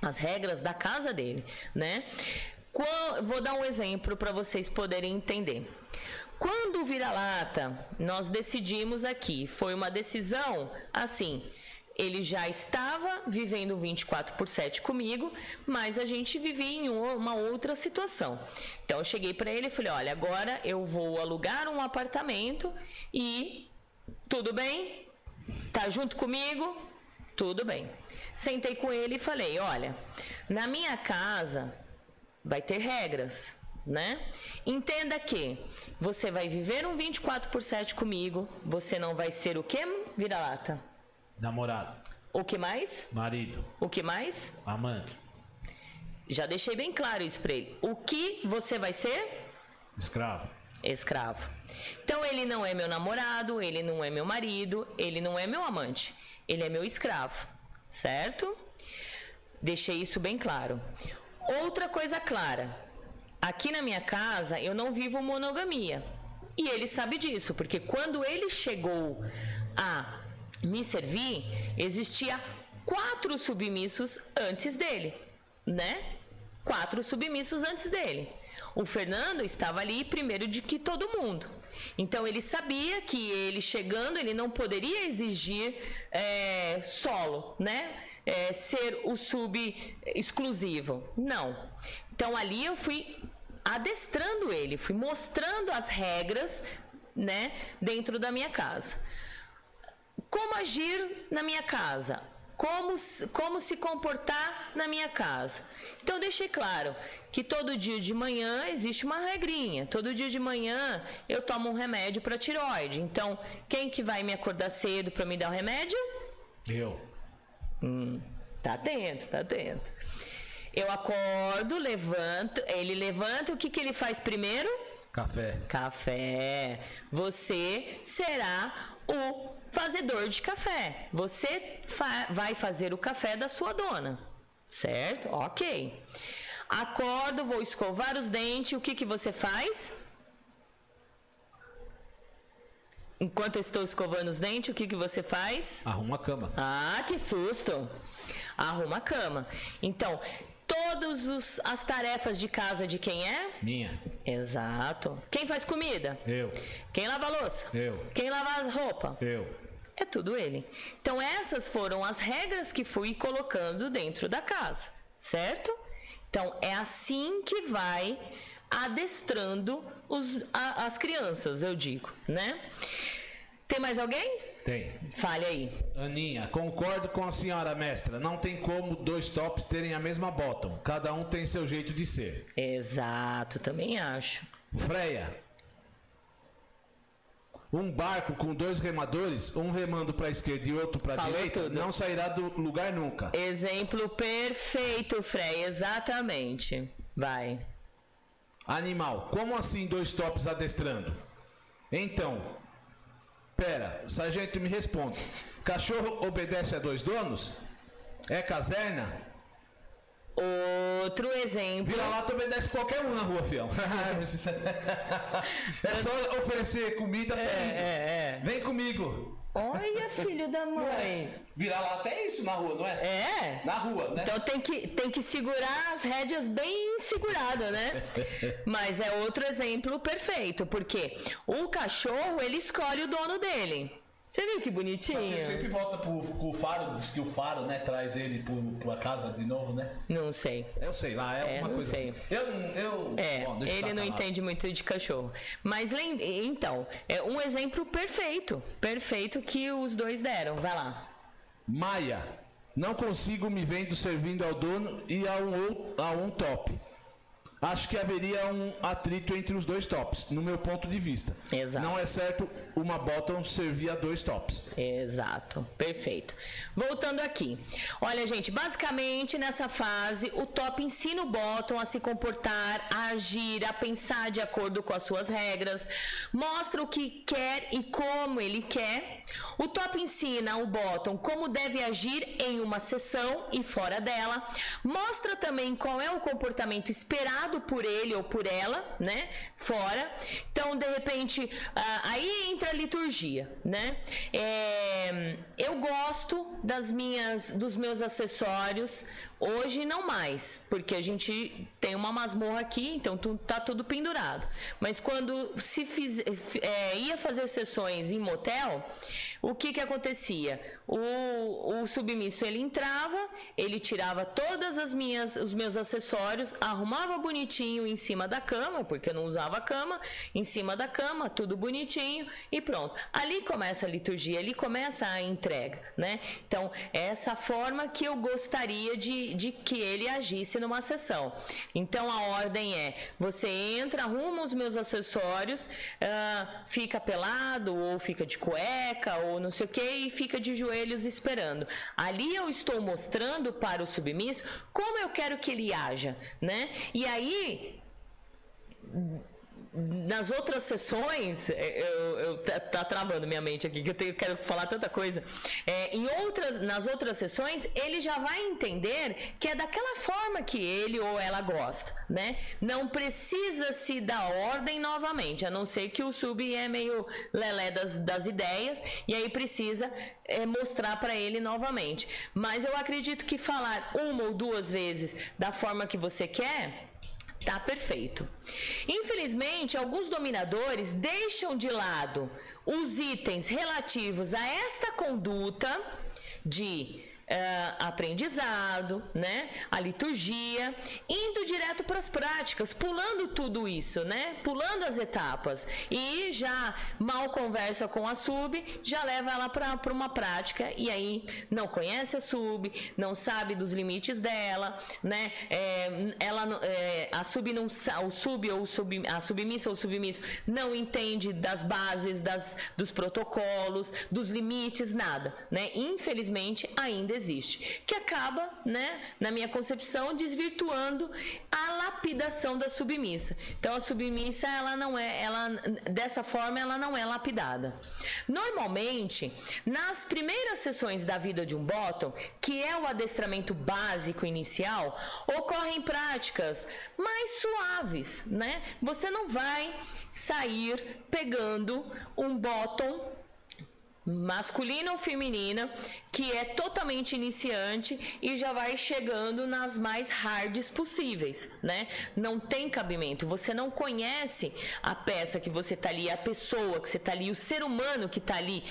as regras da casa dele, né? Vou dar um exemplo para vocês poderem entender. Quando vira-lata, nós decidimos aqui, foi uma decisão assim. Ele já estava vivendo 24 por 7 comigo, mas a gente vivia em uma outra situação. Então eu cheguei para ele e falei: Olha, agora eu vou alugar um apartamento e tudo bem? Tá junto comigo? Tudo bem. Sentei com ele e falei: Olha, na minha casa vai ter regras, né? Entenda que você vai viver um 24 por 7 comigo, você não vai ser o que? Vira-lata. Namorado. O que mais? Marido. O que mais? Amante. Já deixei bem claro isso para ele. O que você vai ser? Escravo. Escravo. Então ele não é meu namorado, ele não é meu marido, ele não é meu amante, ele é meu escravo, certo? Deixei isso bem claro. Outra coisa clara: aqui na minha casa eu não vivo monogamia. E ele sabe disso, porque quando ele chegou a me servir, existia quatro submissos antes dele, né? Quatro submissos antes dele. O Fernando estava ali primeiro de que todo mundo. Então ele sabia que ele chegando, ele não poderia exigir é, solo, né? É, ser o sub exclusivo. Não. Então ali eu fui adestrando ele, fui mostrando as regras, né, dentro da minha casa. Como agir na minha casa? Como, como se comportar na minha casa? Então deixei claro que todo dia de manhã existe uma regrinha. Todo dia de manhã eu tomo um remédio para tiroide. Então, quem que vai me acordar cedo para me dar o remédio? Eu. Hum, tá atento, tá atento. Eu acordo, levanto, ele levanta, o que, que ele faz primeiro? Café. Café. Você será o fazedor de café. Você fa vai fazer o café da sua dona. Certo? Ok. Acordo, vou escovar os dentes. O que, que você faz? Enquanto eu estou escovando os dentes, o que, que você faz? Arruma a cama. Ah, que susto! Arruma a cama. Então, todas as tarefas de casa de quem é? Minha. Exato. Quem faz comida? Eu. Quem lava a louça? Eu. Quem lava a roupa? Eu. É tudo ele. Então, essas foram as regras que fui colocando dentro da casa, certo? Então, é assim que vai adestrando os, a, as crianças, eu digo, né? Tem mais alguém? Tem. Fale aí. Aninha, concordo com a senhora mestra. Não tem como dois tops terem a mesma bottom. Cada um tem seu jeito de ser. Exato, também acho. Freia. Um barco com dois remadores, um remando para a esquerda e outro para a direita, tudo. não sairá do lugar nunca. Exemplo perfeito, Freia, exatamente. Vai. Animal, como assim dois tops adestrando? Então, Pera, sargento, me responda. Cachorro obedece a dois donos? É caserna? Outro exemplo. Vira lá, tu obedece qualquer um na rua, fião. é só oferecer comida pra é, é, é. Vem comigo. Olha, filho da mãe. Virar lá até isso na rua, não é? É. Na rua, né? Então tem que, tem que segurar as rédeas bem seguradas, né? Mas é outro exemplo perfeito, porque o cachorro, ele escolhe o dono dele. Você viu que bonitinho? Só que ele sempre volta pro, pro faro, diz que o faro, né, traz ele pro, pra casa de novo, né? Não sei. Eu sei lá, é, é alguma coisa sei. assim. Eu, eu, é, bom, ele não entende muito de cachorro. Mas, então, é um exemplo perfeito, perfeito que os dois deram. Vai lá. Maia, não consigo me vendo servindo ao dono e a um, a um top. Acho que haveria um atrito entre os dois tops, no meu ponto de vista. Exato. Não é certo uma bottom servir a dois tops. Exato, perfeito. Voltando aqui. Olha, gente, basicamente nessa fase, o top ensina o bottom a se comportar, a agir, a pensar de acordo com as suas regras, mostra o que quer e como ele quer. O top ensina o bottom como deve agir em uma sessão e fora dela, mostra também qual é o comportamento esperado por ele ou por ela, né? Fora. Então, de repente, ah, aí entra a liturgia, né? É, eu gosto das minhas, dos meus acessórios. Hoje não mais, porque a gente tem uma masmorra aqui, então tá tudo pendurado. Mas quando se fiz, é, ia fazer sessões em motel, o que que acontecia? O, o submisso ele entrava, ele tirava todas as minhas, os meus acessórios, arrumava bonitinho em cima da cama, porque eu não usava cama, em cima da cama, tudo bonitinho e pronto. Ali começa a liturgia, ali começa a entrega, né? Então, essa forma que eu gostaria de, que ele agisse numa sessão. Então, a ordem é: você entra, arruma os meus acessórios, uh, fica pelado, ou fica de cueca, ou não sei o que, e fica de joelhos esperando. Ali eu estou mostrando para o submisso como eu quero que ele haja, né? E aí nas outras sessões, é, eu, eu tá, tá, travando minha mente aqui, que eu tenho, quero falar tanta coisa. É, em outras, nas outras sessões, ele já vai entender que é daquela forma que ele ou ela gosta, né? Não precisa se dar ordem novamente, a não ser que o sub é meio lelé das, das ideias e aí precisa é, mostrar para ele novamente. Mas eu acredito que falar uma ou duas vezes da forma que você quer Tá perfeito. Infelizmente, alguns dominadores deixam de lado os itens relativos a esta conduta de uh, aprendizado, né? A liturgia, indo direto para as práticas, pulando tudo isso, né? Pulando as etapas e já mal conversa com a sub, já leva ela para uma prática e aí não conhece a sub, não sabe dos limites dela, né? É, ela, é, a sub não o sub ou sub, a submissa ou submisso não entende das bases, das, dos protocolos, dos limites, nada, né? Infelizmente ainda existe, que acaba, né, na minha concepção, desvirtuando a lapidação da submissa. Então a submissa ela não é, ela dessa forma ela não é lapidada. Normalmente, nas primeiras sessões da vida de um bottom, que é o adestramento básico inicial, ocorrem práticas mais suaves, né? Você não vai sair pegando um bottom masculina ou feminina, que é totalmente iniciante e já vai chegando nas mais hards possíveis, né? Não tem cabimento. Você não conhece a peça que você tá ali, a pessoa que você tá ali, o ser humano que tá ali,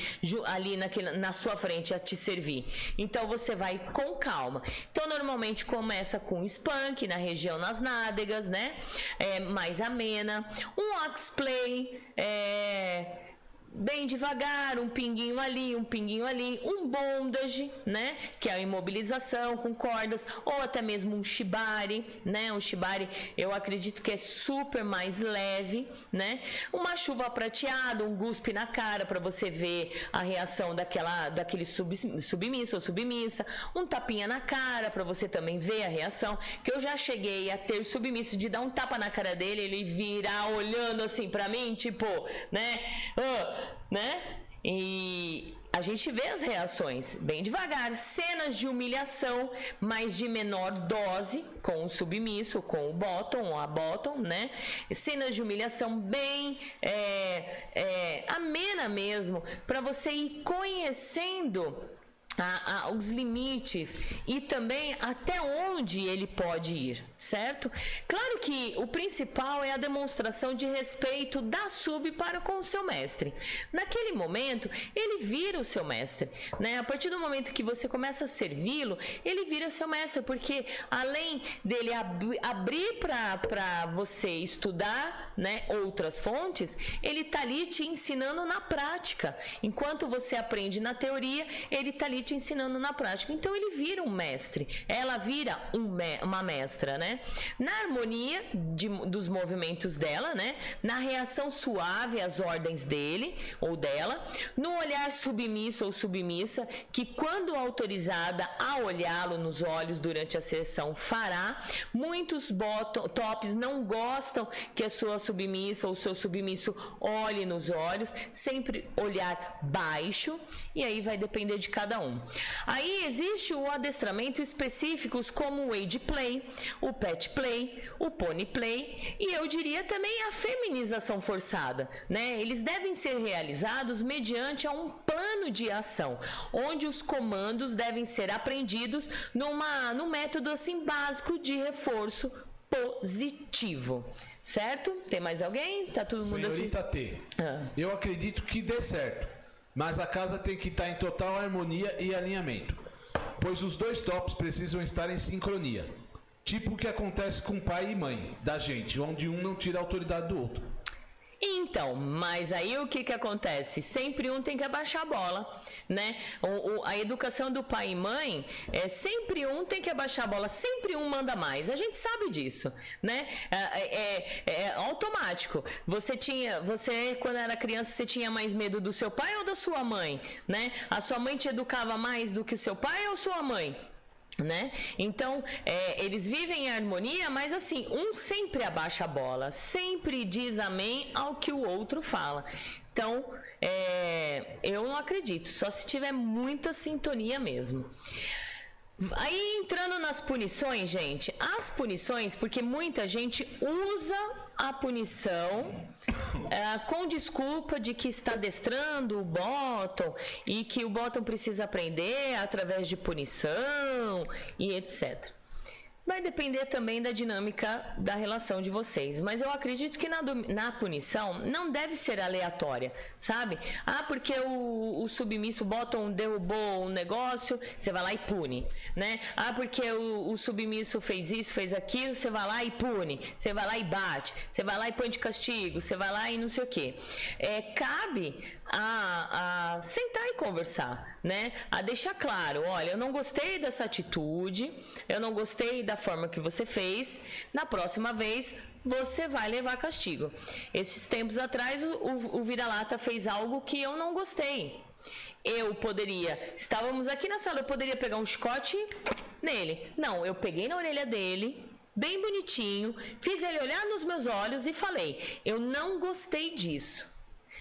ali na sua frente a te servir. Então você vai com calma. Então normalmente começa com spunk na região nas nádegas, né? É mais amena, um oxplay, é bem devagar, um pinguinho ali, um pinguinho ali, um bondage, né, que é a imobilização com cordas, ou até mesmo um shibari, né, um shibari eu acredito que é super mais leve, né, uma chuva prateada, um guspe na cara para você ver a reação daquela, daquele sub, submisso ou submissa, um tapinha na cara para você também ver a reação, que eu já cheguei a ter submisso de dar um tapa na cara dele, ele virar olhando assim para mim, tipo, né, uh, né? E a gente vê as reações bem devagar, cenas de humilhação, mas de menor dose, com o submisso, com o bottom, a bottom, né? Cenas de humilhação bem é, é, amena mesmo, para você ir conhecendo a, a, os limites e também até onde ele pode ir, certo? Claro que o principal é a demonstração de respeito da sub para com o seu mestre. Naquele momento, ele vira o seu mestre, né? A partir do momento que você começa a servi-lo, ele vira seu mestre, porque além dele ab abrir para você estudar, né, outras fontes, ele tá ali te ensinando na prática. Enquanto você aprende na teoria, ele tá ali te ensinando na prática. Então ele vira um mestre, ela vira um me uma mestra, né? Na harmonia de, dos movimentos dela, né? Na reação suave às ordens dele ou dela, no olhar submisso ou submissa, que quando autorizada a olhá-lo nos olhos durante a sessão fará. Muitos bottom, tops não gostam que a sua submissa ou seu submisso olhe nos olhos, sempre olhar baixo, e aí vai depender de cada um. Aí existe o adestramento específicos como o age play, o pet play, o pony play e eu diria também a feminização forçada, né? Eles devem ser realizados mediante a um plano de ação, onde os comandos devem ser aprendidos numa no método assim básico de reforço positivo. Certo? Tem mais alguém? Tá todo mundo assim? Senhorita T, Ah. eu acredito que dê certo, mas a casa tem que estar em total harmonia e alinhamento, pois os dois tops precisam estar em sincronia. Tipo o que acontece com pai e mãe da gente, onde um não tira a autoridade do outro. Então, mas aí o que que acontece? Sempre um tem que abaixar a bola, né? O, o- a educação do pai e mãe é sempre um tem que abaixar a bola, sempre um manda mais. A gente sabe disso, né? É, é- é automático. Você tinha, você quando era criança você tinha mais medo do seu pai ou da sua mãe, né? A sua mãe te educava mais do que seu pai ou sua mãe? Né? Então, é, eles vivem em harmonia, mas assim, um sempre abaixa a bola, sempre diz amém ao que o outro fala. Então, é, eu não acredito, só se tiver muita sintonia mesmo. Aí entrando nas punições, gente, as punições, porque muita gente usa a punição é, com desculpa de que está adestrando o bottom e que o bottom precisa aprender através de punição e etc. Vai depender também da dinâmica da relação de vocês, mas eu acredito que na, na punição não deve ser aleatória, sabe? Ah, porque o, o submisso bottom derrubou um negócio, você vai lá e pune, né? Ah, porque o, o submisso fez isso, fez aquilo, você vai lá e pune, você vai lá e bate, você vai lá e põe de castigo, você vai lá e não sei o quê. É, cabe a, a sentar e conversar, né? A deixar claro, olha, eu não gostei dessa atitude, eu não gostei da forma que você fez, na próxima vez você vai levar castigo. Esses tempos atrás, o, o, o vira-lata fez algo que eu não gostei. Eu poderia, estávamos aqui na sala, eu poderia pegar um chicote nele. Não, eu peguei na orelha dele, bem bonitinho, fiz ele olhar nos meus olhos e falei: Eu não gostei disso.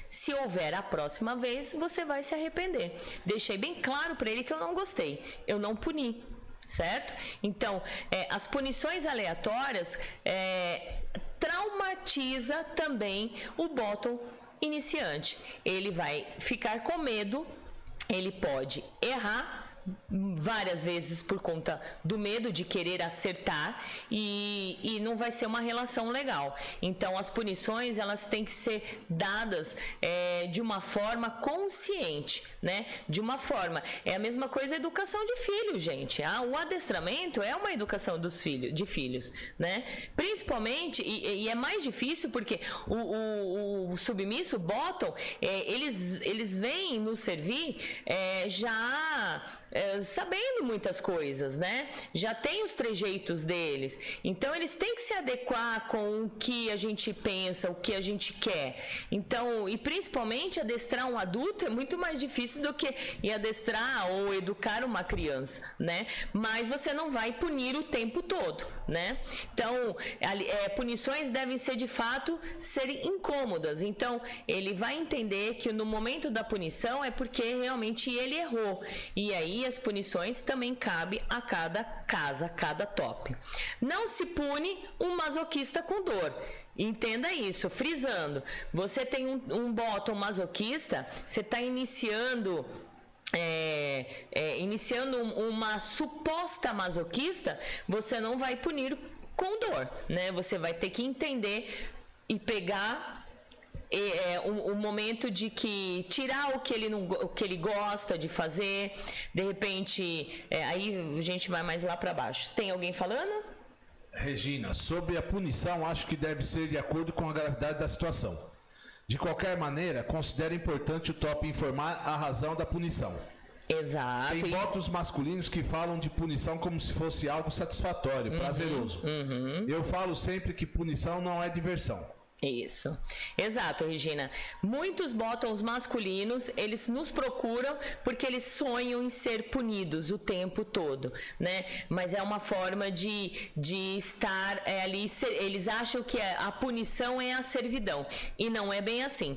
Se houver a próxima vez, você vai se arrepender. Deixei bem claro para ele que eu não gostei. Eu não puni, certo? Então, é, as punições aleatórias é, traumatiza também o bottom iniciante. Ele vai ficar com medo, ele pode errar várias vezes por conta do medo de querer acertar e, e não vai ser uma relação legal. Então as punições elas têm que ser dadas é, de uma forma consciente, né? De uma forma é a mesma coisa a educação de filho, gente. Ah, o adestramento é uma educação dos filhos, de filhos, né? Principalmente e, e é mais difícil porque o, o, o submisso, o bottom, é, eles eles vêm nos servir é, já é, sabendo muitas coisas, né? Já tem os trejeitos deles. Então eles têm que se adequar com o que a gente pensa, o que a gente quer. Então, e principalmente adestrar um adulto é muito mais difícil do que adestrar ou educar uma criança, né? Mas você não vai punir o tempo todo, né? Então, é, punições devem ser de fato serem incômodas. Então, ele vai entender que no momento da punição é porque realmente ele errou. E aí as punições também cabe a cada casa, cada top. Não se pune um masoquista com dor. Entenda isso, frisando. Você tem um, um bottom masoquista, você está iniciando é, é, iniciando um- uma suposta masoquista, você não vai punir com dor, né? Você vai ter que entender e pegar é, um, um momento de que tirar o que ele não o que ele gosta de fazer, de repente, é, aí a gente vai mais lá para baixo. Tem alguém falando? Regina, sobre a punição, acho que deve ser de acordo com a gravidade da situação. De qualquer maneira, considero importante o top informar a razão da punição. Exato. Tem botos masculinos que falam de punição como se fosse algo satisfatório, prazeroso. Eu falo sempre que punição não é diversão. Isso. Exato, Regina. Muitos bottoms masculinos, eles nos procuram porque eles sonham em ser punidos o tempo todo, né? Mas é uma forma de, de estar é, ali, ser- eles acham que a punição é a servidão e não é bem assim.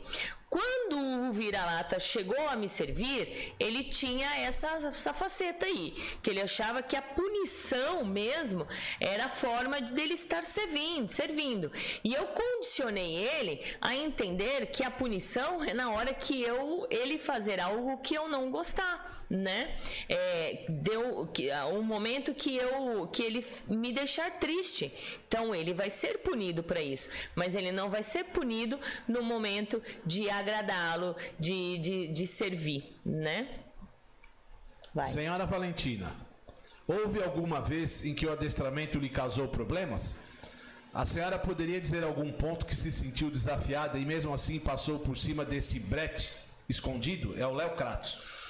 Quando o vira-lata chegou a me servir, ele tinha essa, essa faceta aí, que ele achava que a punição mesmo era a forma de dele estar servindo, servindo. E eu condicionei ele a entender que a punição é na hora que eu ele fazer algo que eu não gostar, né? É, deu que, ah, um momento que eu que ele me deixar triste. Então ele vai ser punido para isso, mas ele não vai ser punido no momento de agradá-lo, de, de, de servir, né? Vai. Senhora Valentina, houve alguma vez em que o adestramento lhe causou problemas? A senhora poderia dizer algum ponto que se sentiu desafiada e mesmo assim passou por cima desse brete escondido? É o Léo Kratos.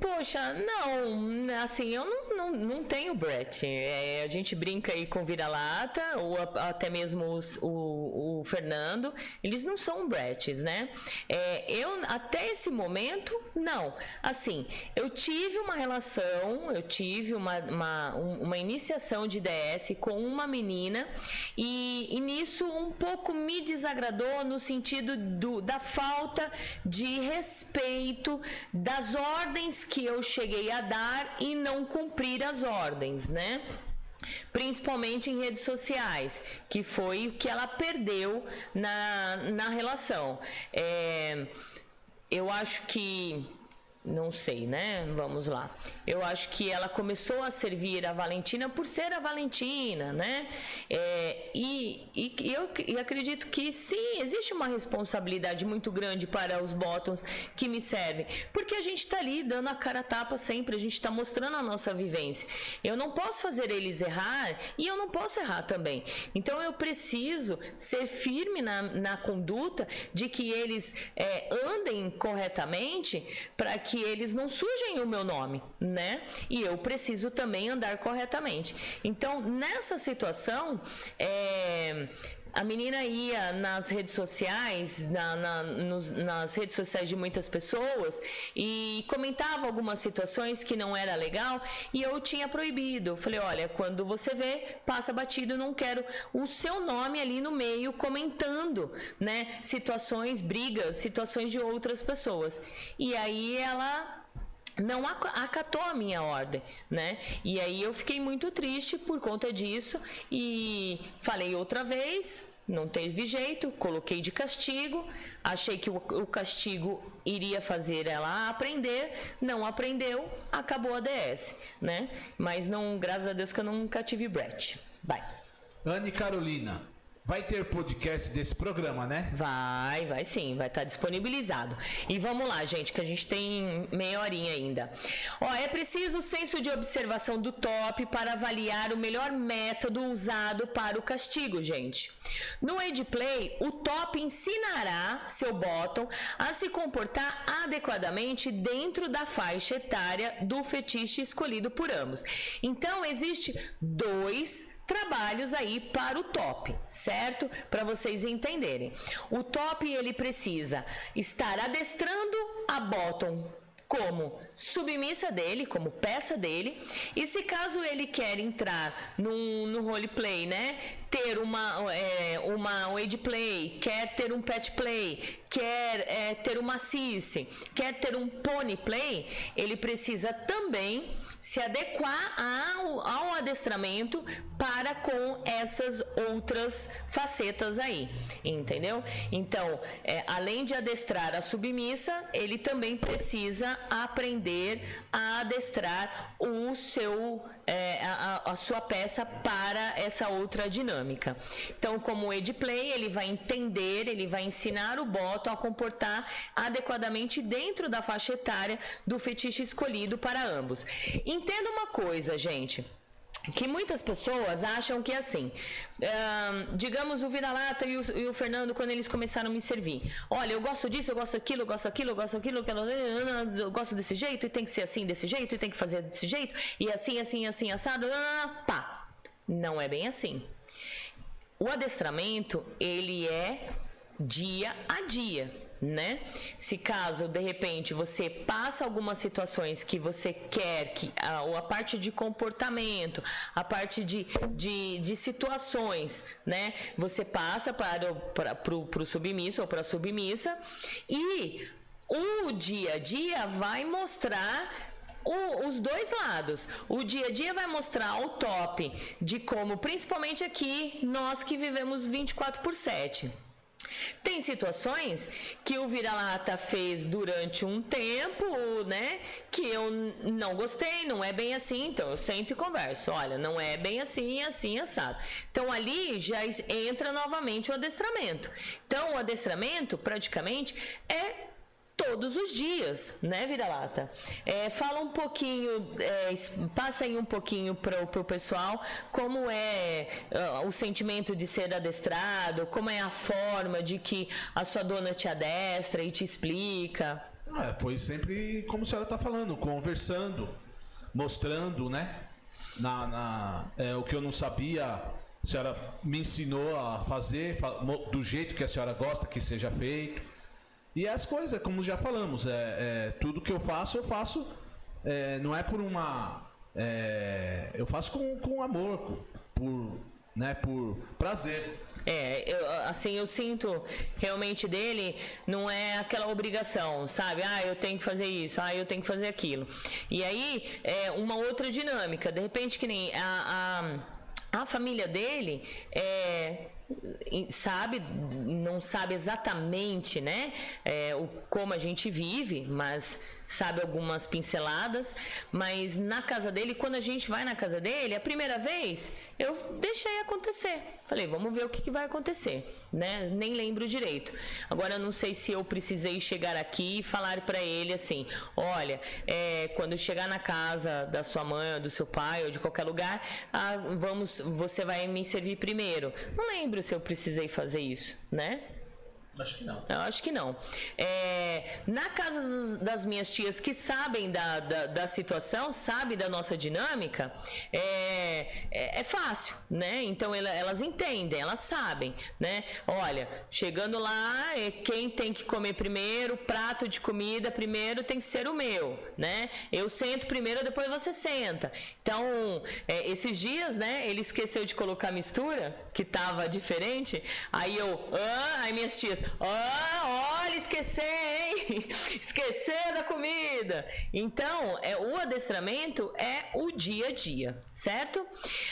Poxa, não, assim, eu não, não, não tenho Brett. É, a gente brinca aí com vira-lata, ou a- até mesmo os- o, o Fernando, eles não são Bretts, né? É, eu, até esse momento, não. Assim, eu tive uma relação, eu tive uma, uma, um- uma iniciação de DS com uma menina, e, e nisso um pouco me desagradou no sentido do, da falta de respeito das ordens que eu cheguei a dar e não cumprir as ordens, né? Principalmente em redes sociais, que foi o que ela perdeu na, na relação. É, eu acho que. Não sei, né? Vamos lá. Eu acho que ela começou a servir a Valentina por ser a Valentina, né? É, e, e, eu e acredito que sim, existe uma responsabilidade muito grande para os bottoms que me servem. Porque a gente está ali dando a cara a tapa sempre, a gente está mostrando a nossa vivência. Eu não posso fazer eles errar e eu não posso errar também. Então eu preciso ser firme na, na conduta de que eles é, andem corretamente para que eles não sujem o meu nome, né? E eu preciso também andar corretamente. Então, nessa situação, é, a menina ia nas redes sociais, na- na- nos- nas redes sociais de muitas pessoas e comentava algumas situações que não era legal e eu tinha proibido. Eu falei, olha, quando você vê, passa batido, não quero o seu nome ali no meio comentando, né? Situações, brigas, situações de outras pessoas. E aí ela não aca- acatou a minha ordem, né? E aí eu fiquei muito triste por conta disso e falei outra vez, não teve jeito, coloquei de castigo, achei que o, castigo iria fazer ela aprender, não aprendeu, acabou a DS, né? Mas não, graças a Deus que eu nunca tive Brett. Vai. Anne Carolina, vai ter podcast desse programa, né? Vai, vai sim, vai estar disponibilizado. E vamos lá, gente, que a gente tem meia horinha ainda. Ó, é preciso o senso de observação do top para avaliar o melhor método usado para o castigo, gente. No Edplay, o top ensinará seu bottom a se comportar adequadamente dentro da faixa etária do fetiche escolhido por ambos. Então, existe dois trabalhos aí para o top, certo? Para vocês entenderem. O top ele precisa estar adestrando a bottom como submissa dele, como peça dele, e se caso ele quer entrar no, no roleplay, né, ter uma, é, uma wade play, quer ter um pet play, quer é, ter uma cice, quer ter um pony play, ele precisa também se adequar ao, ao adestramento para com essas outras facetas aí, entendeu? Então, é, além de adestrar a submissa, ele também precisa aprender a adestrar o seu é, a, a- sua peça para essa outra dinâmica. Então, como o Edplay, ele vai entender, ele vai ensinar o bottom a comportar adequadamente dentro da faixa etária do fetiche escolhido para ambos. Entenda uma coisa, gente. Que muitas pessoas acham que é assim. Digamos o Vira-Lata e, e, o Fernando, quando eles começaram a me servir. Olha, eu gosto disso, eu gosto daquilo, eu gosto daquilo, eu gosto daquilo, eu gosto desse jeito, e tem que ser assim, desse jeito, e tem que fazer desse jeito, e assim, assim, assim, assado. Pá. Não é bem assim. O adestramento, ele é dia a dia né? Se caso de repente você passa algumas situações que você quer que a, ou a parte de comportamento, a parte de, de, de situações, né? Você passa para, para o submisso ou para a submissa e o dia a dia vai mostrar o, os dois lados. O dia a dia vai mostrar o top de como, principalmente aqui, nós que vivemos 24 por 7. Tem situações que o vira-lata fez durante um tempo, né? Que eu não gostei, não é bem assim, então eu sento e converso. Olha, não é bem assim, assim, assado. Então ali já entra novamente o adestramento. Então o adestramento, praticamente, é todos os dias, né, Vira-Lata? É, fala um pouquinho, é, passa aí um pouquinho para o pessoal como é uh, o sentimento de ser adestrado, como é a forma de que a sua dona te adestra e te explica. É, foi sempre como a senhora está falando, conversando, mostrando, né? Na, na é, o que eu não sabia, a senhora me ensinou a fazer do jeito que a senhora gosta que seja feito. E as coisas, como já falamos, é, é tudo que eu faço, eu faço. É, não é por uma. É, eu faço com, com amor, por, né, por prazer. É, eu, assim, eu sinto realmente dele, não é aquela obrigação, sabe? Ah, eu tenho que fazer isso, ah, eu tenho que fazer aquilo. E aí, é uma outra dinâmica. De repente, que nem a, a, a família dele é sabe, não sabe exatamente, né, é, o, como a gente vive, mas sabe algumas pinceladas, mas na casa dele, quando a gente vai na casa dele, a primeira vez eu deixei acontecer. Falei, vamos ver o que, que vai acontecer, né? Nem lembro direito. Agora eu não sei se eu precisei chegar aqui e falar para ele assim, olha, é, quando chegar na casa da sua mãe, do seu pai ou de qualquer lugar, ah, vamos, você vai me servir primeiro. Não lembro se eu precisei fazer isso, né? Acho que não. Eu acho que não. É, na casa das, minhas tias que sabem da, da, da, situação, sabem da nossa dinâmica, é, é, é fácil, né? Então elas entendem, elas sabem, né? Olha, chegando lá, é, quem tem que comer primeiro, prato de comida primeiro tem que ser o meu, né? Eu sento primeiro, depois você senta. Então, é, esses dias, né? Ele esqueceu de colocar mistura, que tava diferente. Aí eu, ah, aí minhas tias, ah, olha, esquecer, hein? Esquecer da comida. Então, é, o adestramento é o dia a dia, certo?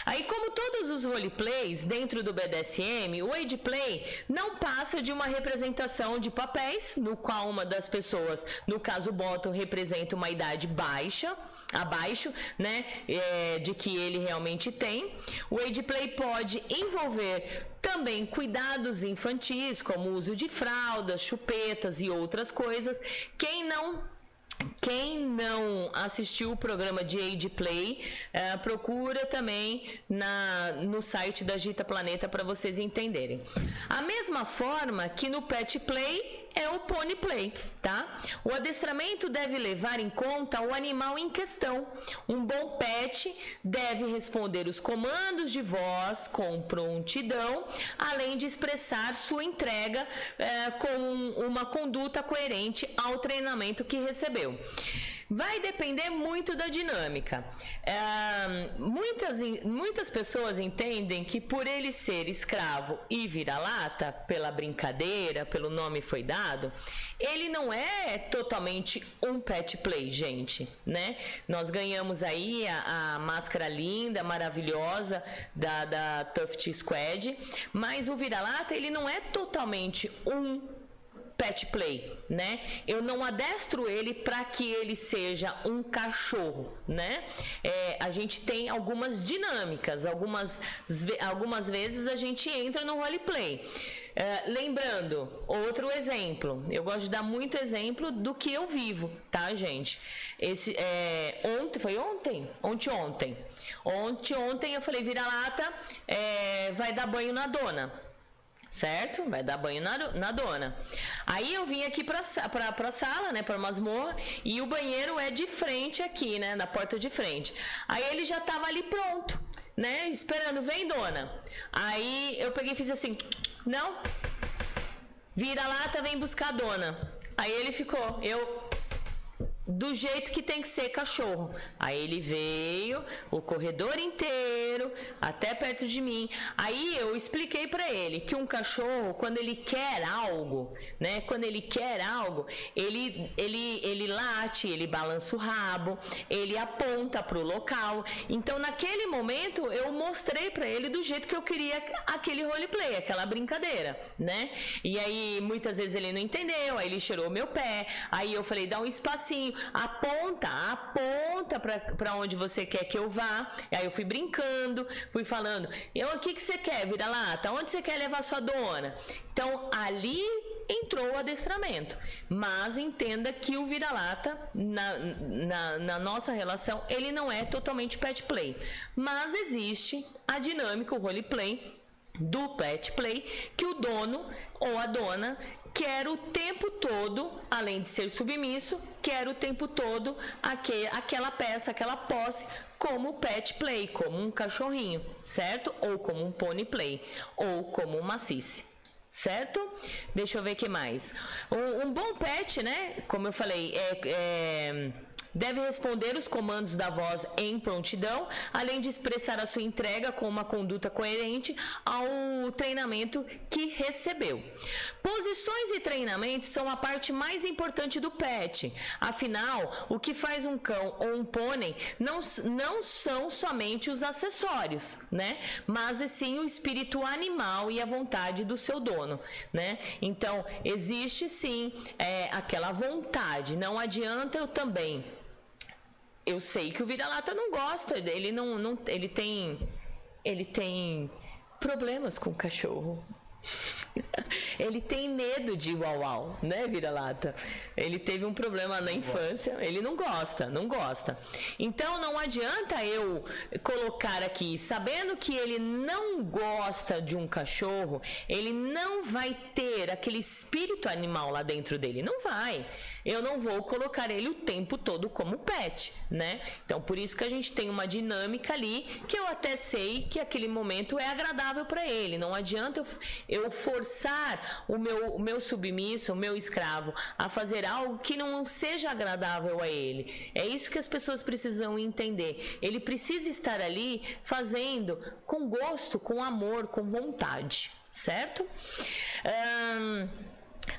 Aí, como todos os roleplays dentro do BDSM, o Age Play não passa de uma representação de papéis, no qual uma das pessoas, no caso o Bottom, representa uma idade baixa abaixo, né, é, de que ele realmente tem. O age play pode envolver também cuidados infantis, como uso de fraldas, chupetas e outras coisas. Quem não quem não assistiu o programa de Age Play, uh, procura também na, no site da Gita Planeta para vocês entenderem. A mesma forma que no Pet Play é o Pony Play, tá? O adestramento deve levar em conta o animal em questão. Um bom pet deve responder os comandos de voz com prontidão, além de expressar sua entrega uh, com uma conduta coerente ao treinamento que recebeu. Vai depender muito da dinâmica. É, muitas, muitas pessoas entendem que por ele ser escravo e vira-lata, pela brincadeira, pelo nome foi dado, ele não é totalmente um pet play, gente, né? Nós ganhamos aí a, a máscara linda, maravilhosa da, da Tuft Squad, mas o vira-lata ele não é totalmente um pet play, né? Eu não adestro ele para que ele seja um cachorro, né? É, a gente tem algumas dinâmicas, algumas, algumas vezes a gente entra no roleplay. É, lembrando, outro exemplo, eu gosto de dar muito exemplo do que eu vivo, tá, gente? Esse, é, ontem, foi ontem? Ontem, ontem. Ontem, ontem eu falei, vira-lata, é, vai dar banho na dona certo? Vai dar banho na, na dona. Aí eu vim aqui pra, pra, pra sala, né, pra masmorra, e o banheiro é de frente aqui, né, na porta de frente. Aí ele já tava ali pronto, né, esperando, vem dona. Aí eu peguei e fiz assim, não, vira lata, vem buscar a dona. Aí ele ficou, eu do jeito que tem que ser cachorro. Aí ele veio o corredor inteiro até perto de mim. Aí eu expliquei para ele que um cachorro, quando ele quer algo, né? Quando ele quer algo, ele ele ele late, ele balança o rabo, ele aponta para o local. Então naquele momento eu mostrei para ele do jeito que eu queria aquele roleplay, aquela brincadeira, né? E aí muitas vezes ele não entendeu, aí ele cheirou meu pé, aí eu falei dá um espacinho, aponta, aponta para onde você quer que eu vá. Aí eu fui brincando, fui falando, eu, o que, que você quer, vira lata? Onde você quer levar sua dona? Então ali entrou o adestramento. Mas entenda que o vira-lata, na, na, na, nossa relação, ele não é totalmente pet play. Mas existe a dinâmica, o roleplay do pet play, que o dono ou a dona quer o tempo todo, além de ser submisso, quer o tempo todo aquela peça, aquela posse, como pet play, como um cachorrinho, certo? Ou como um pony play, ou como um macice. Certo? Deixa eu ver o que mais. Um, um, bom pet, né? Como eu falei, é, é Deve responder os comandos da voz em prontidão, além de expressar a sua entrega com uma conduta coerente ao treinamento que recebeu. Posições e treinamentos são a parte mais importante do pet. Afinal, o que faz um cão ou um pônei não, não são somente os acessórios, né? Mas sim o espírito animal e a vontade do seu dono, né? Então, existe sim é, aquela vontade. Não adianta eu também eu sei que o vira-lata não gosta, ele não, não ele tem ele tem problemas com o cachorro. ele tem medo de uau-uau, né, vira-lata? Ele teve um problema na infância, ele não gosta, não gosta. Então não adianta eu colocar aqui, sabendo que ele não gosta de um cachorro, ele não vai ter aquele espírito animal lá dentro dele, não vai. Eu não vou colocar ele o tempo todo como pet, né? Então por isso que a gente tem uma dinâmica ali que eu até sei que aquele momento é agradável para ele. Não adianta eu, eu forçar o meu, o meu submisso, o meu escravo, a fazer algo que não seja agradável a ele. É isso que as pessoas precisam entender. Ele precisa estar ali fazendo com gosto, com amor, com vontade, certo?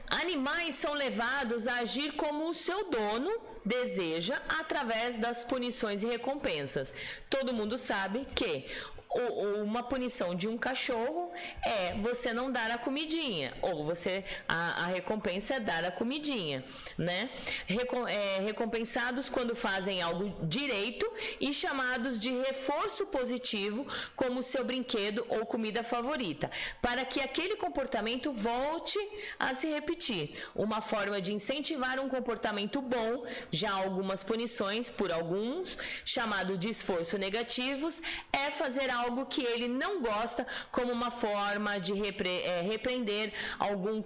Animais são levados a agir como o seu dono deseja através das punições e recompensas. Todo mundo sabe que uma punição de um cachorro é você não dar a comidinha ou você a, a recompensa é dar a comidinha, né? Recom, é, recompensados quando fazem algo direito e chamados de reforço positivo como seu brinquedo ou comida favorita, para que aquele comportamento volte a se repetir. Uma forma de incentivar um comportamento bom, já algumas punições por alguns, chamado de esforço negativos, é fazer algo algo que ele não gosta como uma forma de repre, é, repreender algum,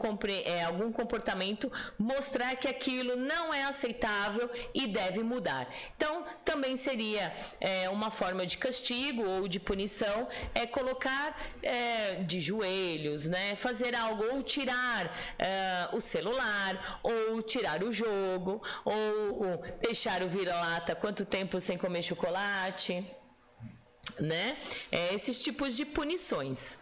é, algum comportamento, mostrar que aquilo não é aceitável e deve mudar. Então, também seria é, uma forma de castigo ou de punição é colocar é, de joelhos, né? Fazer algo ou tirar é, o celular ou tirar o jogo ou, ou deixar o vira-lata quanto tempo sem comer chocolate né? É, esses tipos de punições.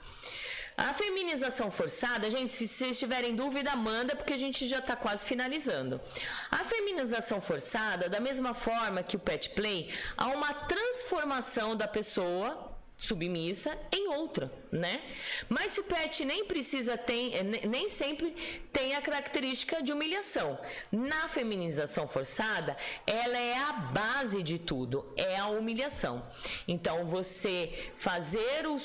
A feminização forçada, gente, se vocês tiverem dúvida, manda, porque a gente já está quase finalizando. A feminização forçada, da mesma forma que o pet play, há uma transformação da pessoa submissa em outra, né? Mas se o pet nem precisa tem, eh, nem sempre tem a característica de humilhação. Na feminização forçada, ela é a base de tudo, é a humilhação. Então você fazer o,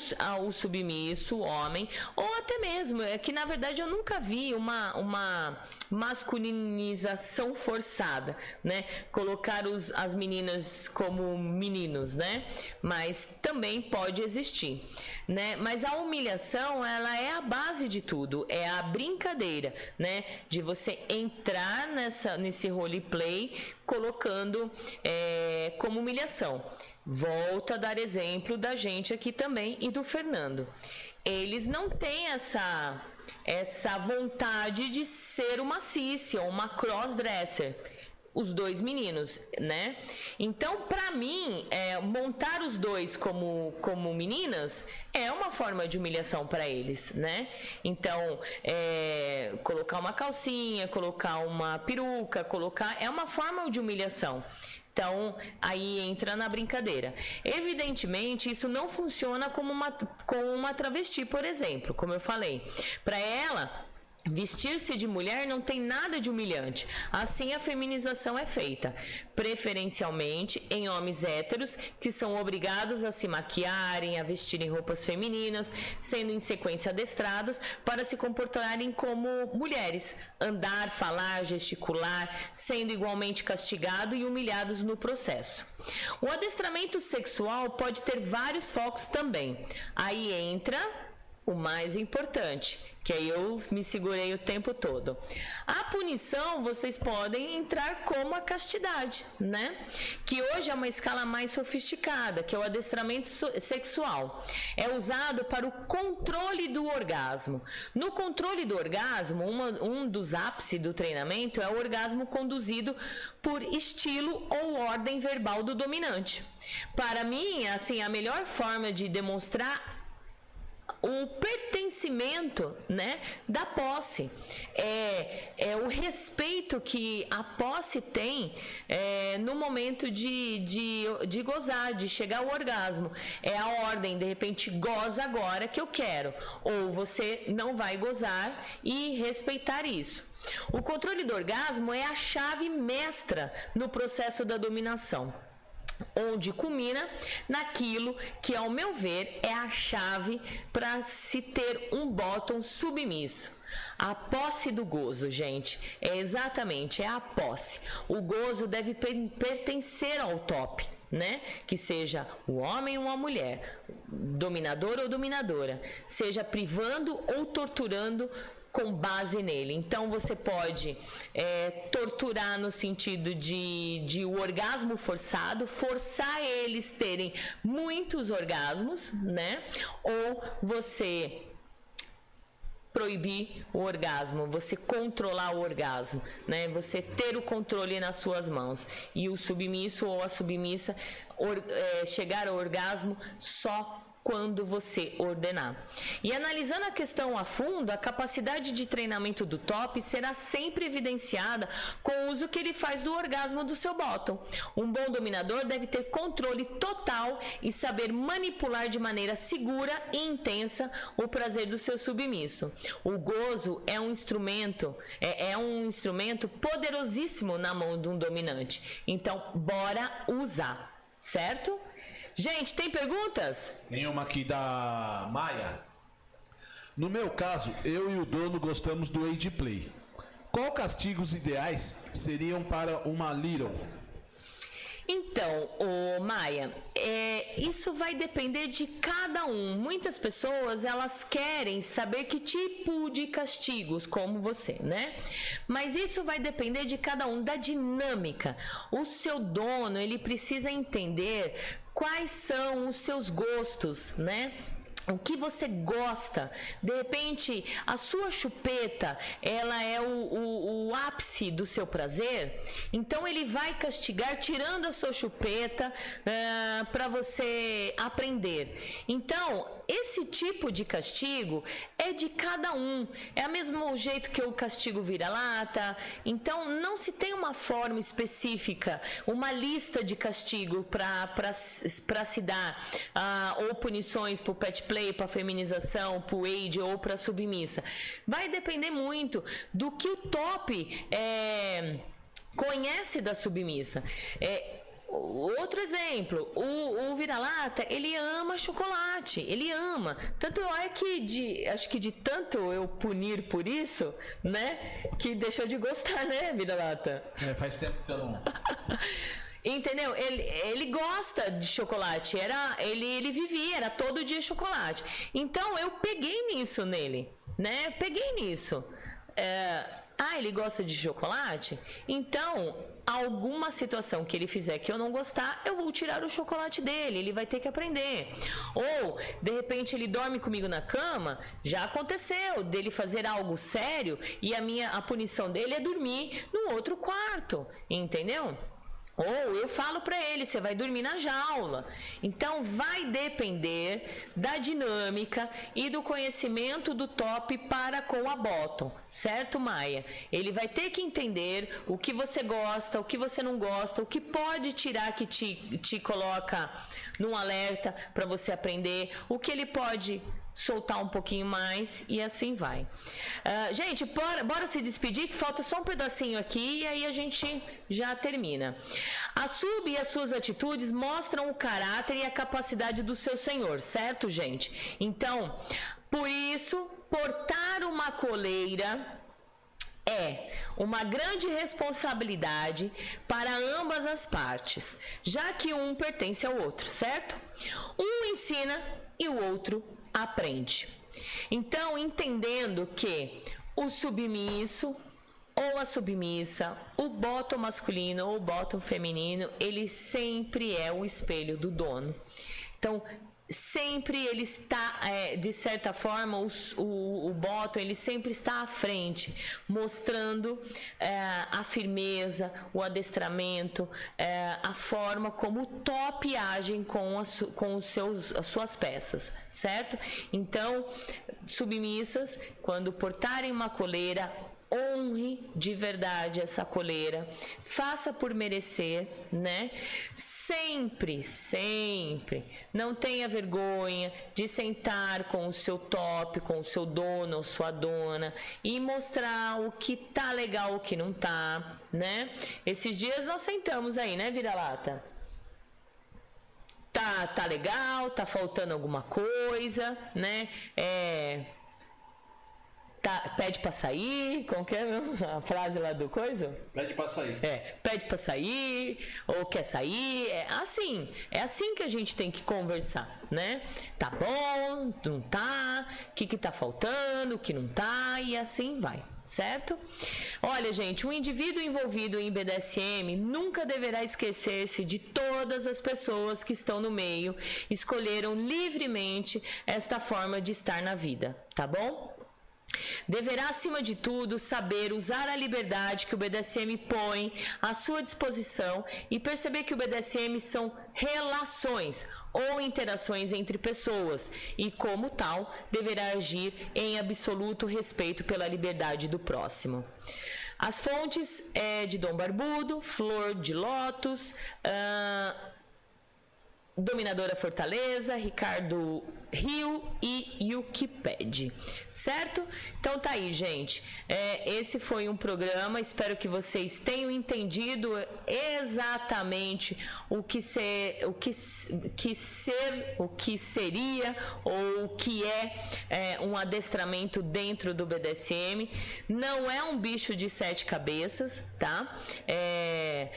o submisso, o homem, ou até mesmo, é que na verdade eu nunca vi uma, uma masculinização forçada, né? Colocar os, as meninas como meninos, né? Mas também pode pode existir, né? Mas a humilhação, ela é a base de tudo, é a brincadeira, né? De você entrar nessa, nesse roleplay colocando é, como humilhação. Volto a dar exemplo da gente aqui também e do Fernando. Eles não têm essa essa vontade de ser uma cis ou uma crossdresser os dois meninos, né? Então, para mim, é, montar os dois como, como meninas é uma forma de humilhação para eles, né? Então, é, colocar uma calcinha, colocar uma peruca, colocar é uma forma de humilhação. Então, aí entra na brincadeira. Evidentemente, isso não funciona como uma, com uma travesti, por exemplo, como eu falei. Para ela, Vestir-se de mulher não tem nada de humilhante. Assim a feminização é feita, preferencialmente em homens héteros que são obrigados a se maquiarem, a vestirem roupas femininas, sendo em sequência adestrados para se comportarem como mulheres, andar, falar, gesticular, sendo igualmente castigados e humilhados no processo. O adestramento sexual pode ter vários focos também. Aí entra o mais importante, que aí eu me segurei o tempo todo. A punição, vocês podem entrar como a castidade, né? Que hoje é uma escala mais sofisticada, que é o adestramento sexual. É usado para o controle do orgasmo. No controle do orgasmo, uma, um dos ápices do treinamento é o orgasmo conduzido por estilo ou ordem verbal do dominante. Para mim, assim, a melhor forma de demonstrar o pertencimento né, da posse. É, é o respeito que a posse tem é, no momento de, de, de gozar, de chegar ao orgasmo. É a ordem, de repente, goza agora que eu quero. Ou você não vai gozar e respeitar isso. O controle do orgasmo é a chave mestra no processo da dominação onde culmina naquilo que, ao meu ver, é a chave para se ter um bottom submisso. A posse do gozo, gente, é exatamente é a posse. O gozo deve pertencer ao top, né? Que seja o homem ou a mulher, dominador ou dominadora, seja privando ou torturando com base nele. Então você pode é, torturar no sentido de, de o orgasmo forçado, forçar eles terem muitos orgasmos, né? Ou você proibir o orgasmo, você controlar o orgasmo, né? Você ter o controle nas suas mãos e o submisso ou a submissa or, é, chegar ao orgasmo só quando você ordenar. E analisando a questão a fundo, a capacidade de treinamento do top será sempre evidenciada com o uso que ele faz do orgasmo do seu bottom. Um bom dominador deve ter controle total e saber manipular de maneira segura e intensa o prazer do seu submisso. O gozo é um instrumento, é, é um instrumento poderosíssimo na mão de um dominante. Então, bora usar, certo? Gente, tem perguntas? Nenhuma aqui da Maia. No meu caso, eu e o dono gostamos do age play. Qual castigos ideais seriam para uma Little? Então, o Maia, é, isso vai depender de cada um. Muitas pessoas elas querem saber que tipo de castigos, como você, né? Mas isso vai depender de cada um, da dinâmica. O seu dono ele precisa entender quais são os seus gostos, né? o que você gosta. De repente, a sua chupeta, ela é o, o, o ápice do seu prazer. Então, ele vai castigar tirando a sua chupeta uh, ah, para você aprender. Então, esse tipo de castigo é de cada um. É o mesmo jeito que eu castigo vira-lata. Então, não se tem uma forma específica, uma lista de castigo para se dar, ah, ou punições para o pet play, para feminização, para o age ou para submissa. Vai depender muito do que o top é, conhece da submissa. É, Outro exemplo, o, o vira-lata, ele ama chocolate, ele ama. Tanto é que, de, acho que de tanto eu punir por isso, né, que deixou de gostar, né, vira-lata? É, faz tempo que eu não... Entendeu? Ele, ele gosta de chocolate, era, ele, ele vivia, era todo dia chocolate. Então eu peguei nisso nele, né? Peguei nisso. É, ah, ele gosta de chocolate? Então alguma situação que ele fizer que eu não gostar, eu vou tirar o chocolate dele, ele vai ter que aprender. Ou, de repente, ele dorme comigo na cama, já aconteceu dele fazer algo sério e a minha a punição dele é dormir no outro quarto, entendeu? Ou eu falo para ele, você vai dormir na jaula. Então vai depender da dinâmica e do conhecimento do top para com a bottom, certo, Maia? Ele vai ter que entender o que você gosta, o que você não gosta, o que pode tirar que te, te coloca num alerta para você aprender, o que ele pode soltar um pouquinho mais e assim vai. Uh, gente, bora, bora, se despedir, que falta só um pedacinho aqui e aí a gente já termina. A sub e as suas atitudes mostram o caráter e a capacidade do seu senhor, certo, gente? Então, por isso, portar uma coleira é uma grande responsabilidade para ambas as partes, já que um pertence ao outro, certo? Um ensina e o outro aprende. Então, entendendo que o submisso ou a submissa, o bottom masculino ou o bottom feminino, ele sempre é o espelho do dono. Então, sempre ele está, é, de certa forma, o, o, o Bottom ele sempre está à frente, mostrando é, a firmeza, o adestramento, é, a forma como o top age com, as, com os seus, as suas peças, certo? Então, submissas, quando portarem uma coleira, honre de verdade essa coleira, faça por merecer, né? Sempre, sempre, não tenha vergonha de sentar com o seu top, com o seu dono ou sua dona e mostrar o que tá legal, o que não tá, né? Esses dias nós sentamos aí, né, vira-lata? Tá, tá legal, tá faltando alguma coisa, né? É, Tá, pede pra sair, como que é a frase lá do coisa? Pede pra sair. É, pede pra sair, ou quer sair, é assim, é assim que a gente tem que conversar, né? Tá bom, não tá, o que que tá faltando, o que não tá, e assim vai certo? Olha, gente, um indivíduo envolvido em BDSM nunca deverá esquecer-se de todas as pessoas que estão no meio, escolheram livremente esta forma de estar na vida, tá bom? Deverá, acima de tudo, saber usar a liberdade que o BDSM põe à sua disposição e perceber que o BDSM são relações ou interações entre pessoas e, como tal, deverá agir em absoluto respeito pela liberdade do próximo. As fontes é de Dom Barbudo, Flor de Lótus, uh, Dominadora Fortaleza, Ricardo Rio e Wikiped, certo? Então tá aí, gente. É, esse foi um programa. Espero que vocês tenham entendido exatamente o que ser, o que, que ser, o que seria ou o que é, é um adestramento dentro do BDSM. Não é um bicho de sete cabeças, tá? É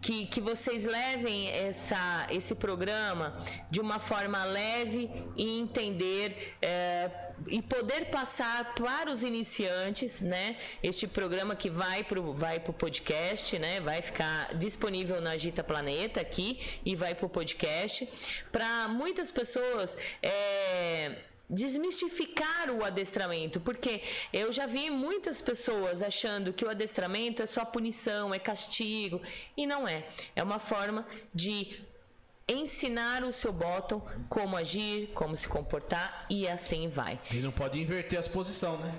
que, que vocês levem essa, esse programa de uma forma leve e entender é, e poder passar para os iniciantes, né? Este programa que vai para o vai pro podcast, né? Vai ficar disponível na Agita Planeta aqui e vai para o podcast. Para muitas pessoas, é, desmistificar o adestramento, porque eu já vi muitas pessoas achando que o adestramento é só punição, é castigo, e não é. É uma forma de ensinar o seu bottom como agir, como se comportar e assim vai. E não pode inverter as posições, né?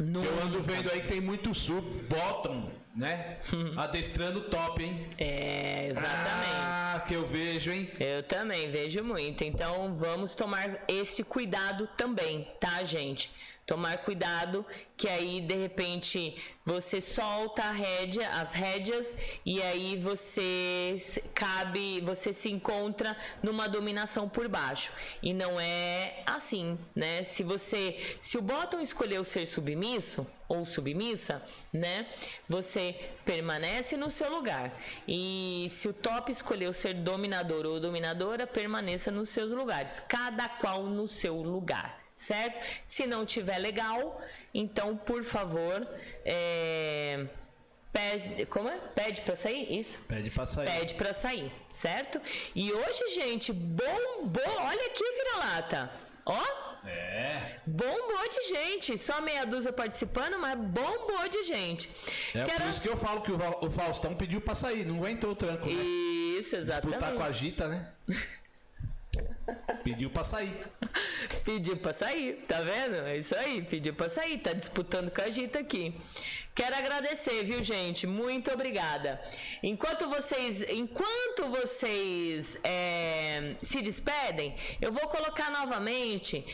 No... Eu ando vendo aí que tem muito sub, bottom, né? Adestrando top, hein? É, exatamente. Ah, que eu vejo, hein? Eu também vejo muito. Então vamos tomar este cuidado também, tá, gente? Tomar cuidado que aí de repente você solta a rédea, as rédeas e aí você cabe, você se encontra numa dominação por baixo. E não é assim, né? Se você, se o bottom escolheu ser submisso ou submissa, né? Você permanece no seu lugar. E se o top escolheu ser dominador ou dominadora, permaneça nos seus lugares, cada qual no seu lugar certo? Se não tiver legal, então por favor, é, pede, como é? Pede para sair, isso? Pede pra sair. Pede para sair, certo? E hoje, gente, bombou, olha aqui, vira-lata, ó. É. Bombou de gente, só meia dúzia participando, mas bombou de gente. É Quero- por isso que eu falo que o Faustão pediu pra sair, não aguentou o tranco, né? Isso, Disputar exatamente. com a Gita, né? Pediu pra sair. Pediu pra sair, tá vendo? É isso aí, pediu pra sair, tá disputando com a Gita aqui. Quero agradecer, viu, gente? Muito obrigada. Enquanto vocês, enquanto vocês é, se despedem, eu vou colocar novamente.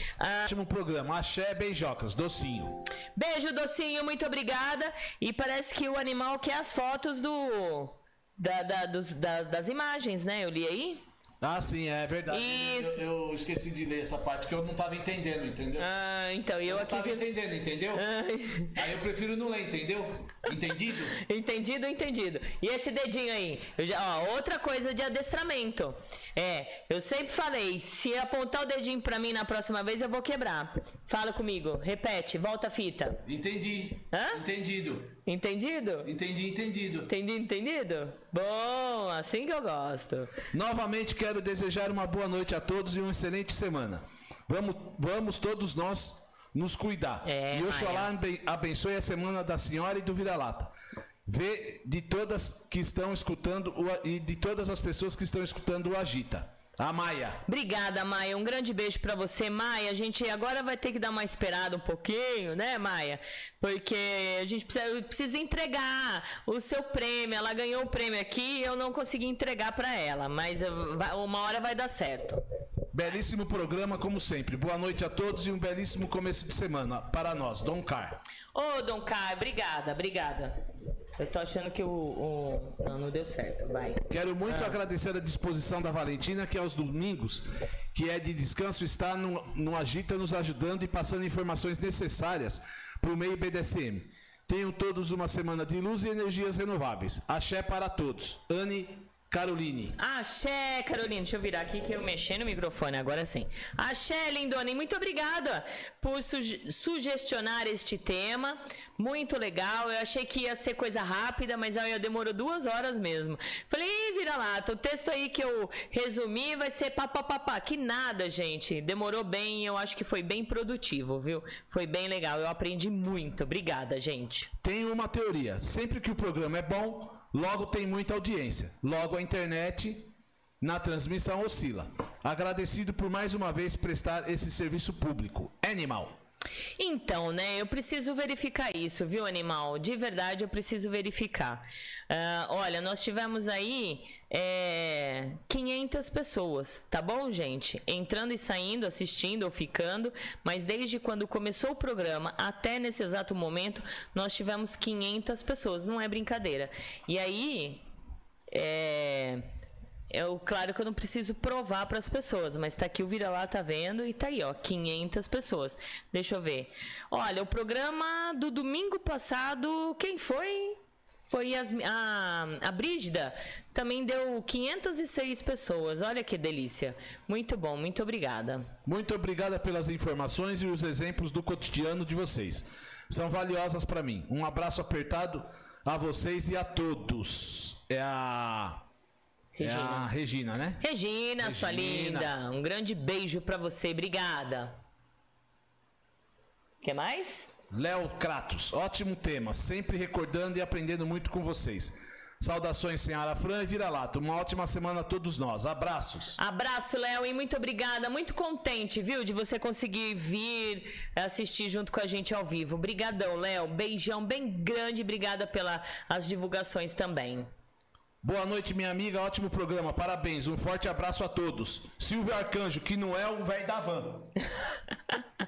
Último programa, Axé Beijocas, docinho. beijo, docinho, muito obrigada. E parece que o animal quer as fotos do. da- da- dos- da- das imagens, né? Eu li aí? Ah, sim, é verdade. Isso. Eu, eu esqueci de ler essa parte que eu não tava entendendo, entendeu? Ah, então, eu não aqui. tava de- entendendo, entendeu? Ai. Aí eu prefiro não ler, entendeu? Entendido? Entendido, entendido. E esse dedinho aí? Eu já, ó, outra coisa de adestramento. É, eu sempre falei, se apontar o dedinho pra mim na próxima vez, eu vou quebrar. Fala comigo, repete, volta a fita. Entendi. Hã? Entendido. Entendido? Entendi, entendido. Entendido, entendido? Bom, assim que eu gosto. Novamente quero desejar uma boa noite a todos e uma excelente semana. Vamos, vamos todos nós nos cuidar. É, e Oxalá Maia. aben- abençoe a semana da senhora e do vira-lata. Vê de todas que estão escutando o e de todas as pessoas que estão escutando o Agita. A Maia. Obrigada, Maia. Um grande beijo pra você, Maia. A gente agora vai ter que dar uma esperada um pouquinho, né, Maia? Porque a gente precisa, eu preciso entregar o seu prêmio. Ela ganhou o prêmio aqui e eu não consegui entregar pra ela, mas uma hora vai dar certo. Belíssimo programa, como sempre. Boa noite a todos e um belíssimo começo de semana para nós, Dom Car. Ô, Dom Caio, obrigada, obrigada. Eu tô achando que o, o- Não, não deu certo. Vai. Quero muito agradecer a disposição da Valentina, que aos domingos, que é de descanso, está no, no Agita nos ajudando e passando informações necessárias para o meio BDSM. Tenham todos uma semana de luz e energias renováveis. Axé para todos. Anne Caroline. Axé, Carolina. Deixa eu virar aqui que eu mexi no microfone, agora sim. Axé, lindona, e muito obrigada por suge- sugestionar este tema. Muito legal. Eu achei que ia ser coisa rápida, mas aí demorou duas horas mesmo. Falei, vira lá, o texto aí que eu resumi vai ser papapá. Que nada, gente. Demorou bem, eu acho que foi bem produtivo, viu? Foi bem legal. Eu aprendi muito. Obrigada, gente. Tenho uma teoria. Sempre que o programa é bom, logo tem muita audiência. Logo a internet na transmissão oscila. Agradecido por mais uma vez prestar esse serviço público. Animal. Então, né, eu preciso verificar isso, viu, animal? De verdade, eu preciso verificar. Ah, olha, nós tivemos aí é, 500 pessoas, tá bom, gente? Entrando e saindo, assistindo ou ficando, mas desde quando começou o programa até nesse exato momento, nós tivemos 500 pessoas, não é brincadeira. E aí, é. Eu, claro que eu não preciso provar para as pessoas, mas tá aqui o vira lá, tá vendo? E tá aí, ó, 500 pessoas. Deixa eu ver. Olha, o programa do domingo passado, quem foi? Foi as- a, a Brígida. Também deu 506 pessoas. Olha que delícia. Muito bom, muito obrigada. Muito obrigada pelas informações e os exemplos do cotidiano de vocês. São valiosas para mim. Um abraço apertado a vocês e a todos. É a é a Regina, né? Regina, sua Regina. linda. Um grande beijo para você. Obrigada. Quer mais? Léo Kratos, ótimo tema, sempre recordando e aprendendo muito com vocês. Saudações, senhora Fran e vira-lata. Uma ótima semana a todos nós. Abraços. Abraço, Léo, e muito obrigada. Muito contente, viu, de você conseguir vir assistir junto com a gente ao vivo. Obrigadão, Léo. Beijão bem grande. Obrigada pelas divulgações também. Boa noite, minha amiga. Ótimo programa. Parabéns. Um forte abraço a todos. Silvio Arcanjo, que não é o velho da van.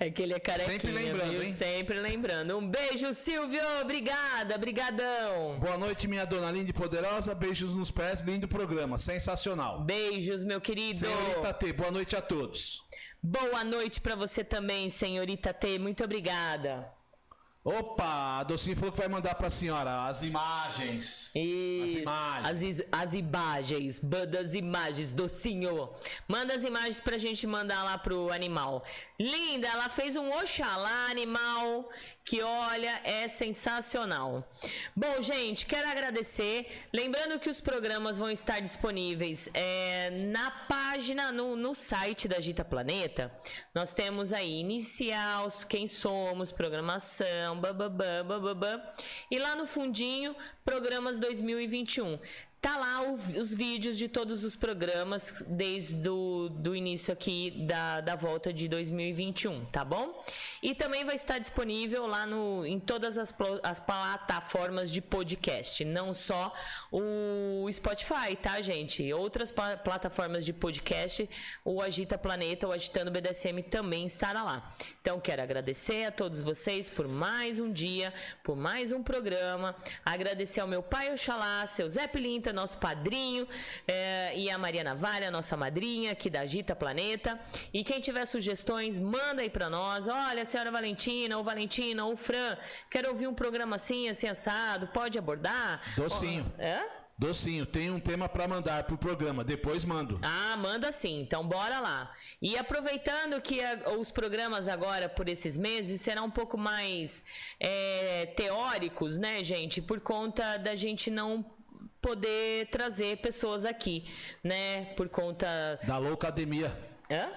É que ele é carequinha, Sempre lembrando, viu? hein? Sempre lembrando. Um beijo, Silvio. Obrigada, brigadão. Boa noite, minha dona linda e poderosa. Beijos nos pés. Lindo programa. Sensacional. Beijos, meu querido. Senhorita T, boa noite a todos. Boa noite pra você também, senhorita T. Muito obrigada. Opa, a Docinho falou que vai mandar pra senhora as imagens. Isso. imagens. As, is- as imagens. Manda as imagens, docinho. Manda as imagens pra gente mandar lá pro animal. Linda, ela fez um Oxalá animal que, olha, é sensacional. Bom, gente, quero agradecer. Lembrando que os programas vão estar disponíveis é, na página, no, no site da Gita Planeta. Nós temos aí inicial, quem somos, programação, bababá, bababá. E lá no fundinho, programas 2021. Tá lá o- os vídeos de todos os programas desde o do início aqui da, da volta de 2021, tá bom? E também vai estar disponível lá no, em todas as, as plataformas de podcast, não só o Spotify, tá, gente? Outras plataformas de podcast, o Agita Planeta, o Agitando BDSM também estará lá. Então, quero agradecer a todos vocês por mais um dia, por mais um programa. Agradecer ao meu pai Oxalá, seu Zé Pilinta, nosso padrinho, eh, e a Maria Navalha, nossa madrinha aqui da Agita Planeta. E quem tiver sugestões, manda aí pra nós. Olha, senhora Valentina, ou Valentina, ou Fran, quero ouvir um programa assim, assim, assado, pode abordar? Docinho. Hã? Docinho, tem um tema pra mandar pro programa. Depois mando. Ah, manda sim. Então bora lá. E aproveitando que a- os programas agora por esses meses serão um pouco mais é, teóricos, né, gente? Por conta da gente não poder trazer pessoas aqui, né? Por conta. Da loucademia. Hã?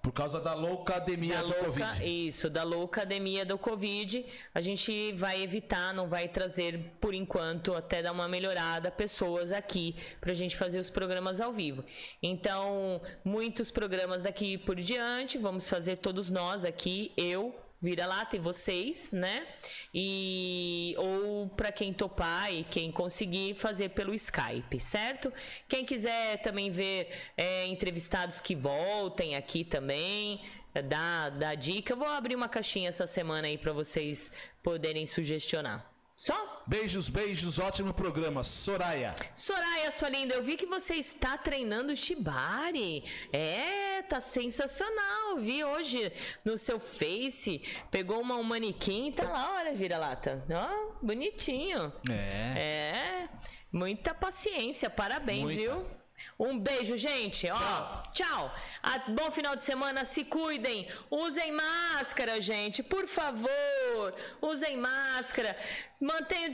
Por causa da loucademia Da do louca, Covid. isso, da loucademia do Covid, a gente vai evitar, não vai trazer por enquanto, até dar uma melhorada, pessoas aqui pra gente fazer os programas ao vivo. Então, muitos programas daqui por diante, vamos fazer todos nós aqui, eu, vira lá, tem vocês, né? E ou para quem topar e quem conseguir fazer pelo Skype, certo? Quem quiser também ver é, entrevistados que voltem aqui também, dá, dá dica. Eu vou abrir uma caixinha essa semana aí para vocês poderem sugestionar. Só? Beijos, beijos, ótimo programa. Soraya. Soraya, sua linda, eu vi que você está treinando Shibari. É, tá sensacional. Vi hoje no seu Face. Pegou uma, um manequim, tá lá, olha, vira-lata. Ó, bonitinho. É. É, muita paciência, parabéns, Muita. viu? Um beijo, gente. Ó, tchau. Ah, bom final de semana. Se cuidem. Usem máscara, gente. Por favor. Usem máscara. Mantenham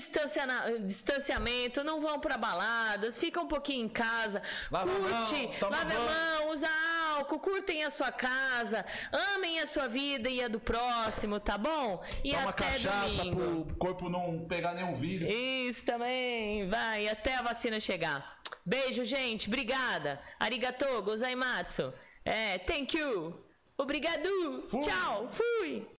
o distanciamento. Não vão para baladas. Fica um pouquinho em casa. Lava a Curte. mão, toma lave a mão. Usa álcool. Curtem a sua casa. Amem a sua vida e a do próximo, tá bom? E Toma até cachaça domingo. pro corpo não pegar nenhum vírus. Isso também, vai, até a vacina chegar. Beijo, gente, obrigada. Arigatou, gozaimatsu. É, thank you. Obrigado. Tchau, fui.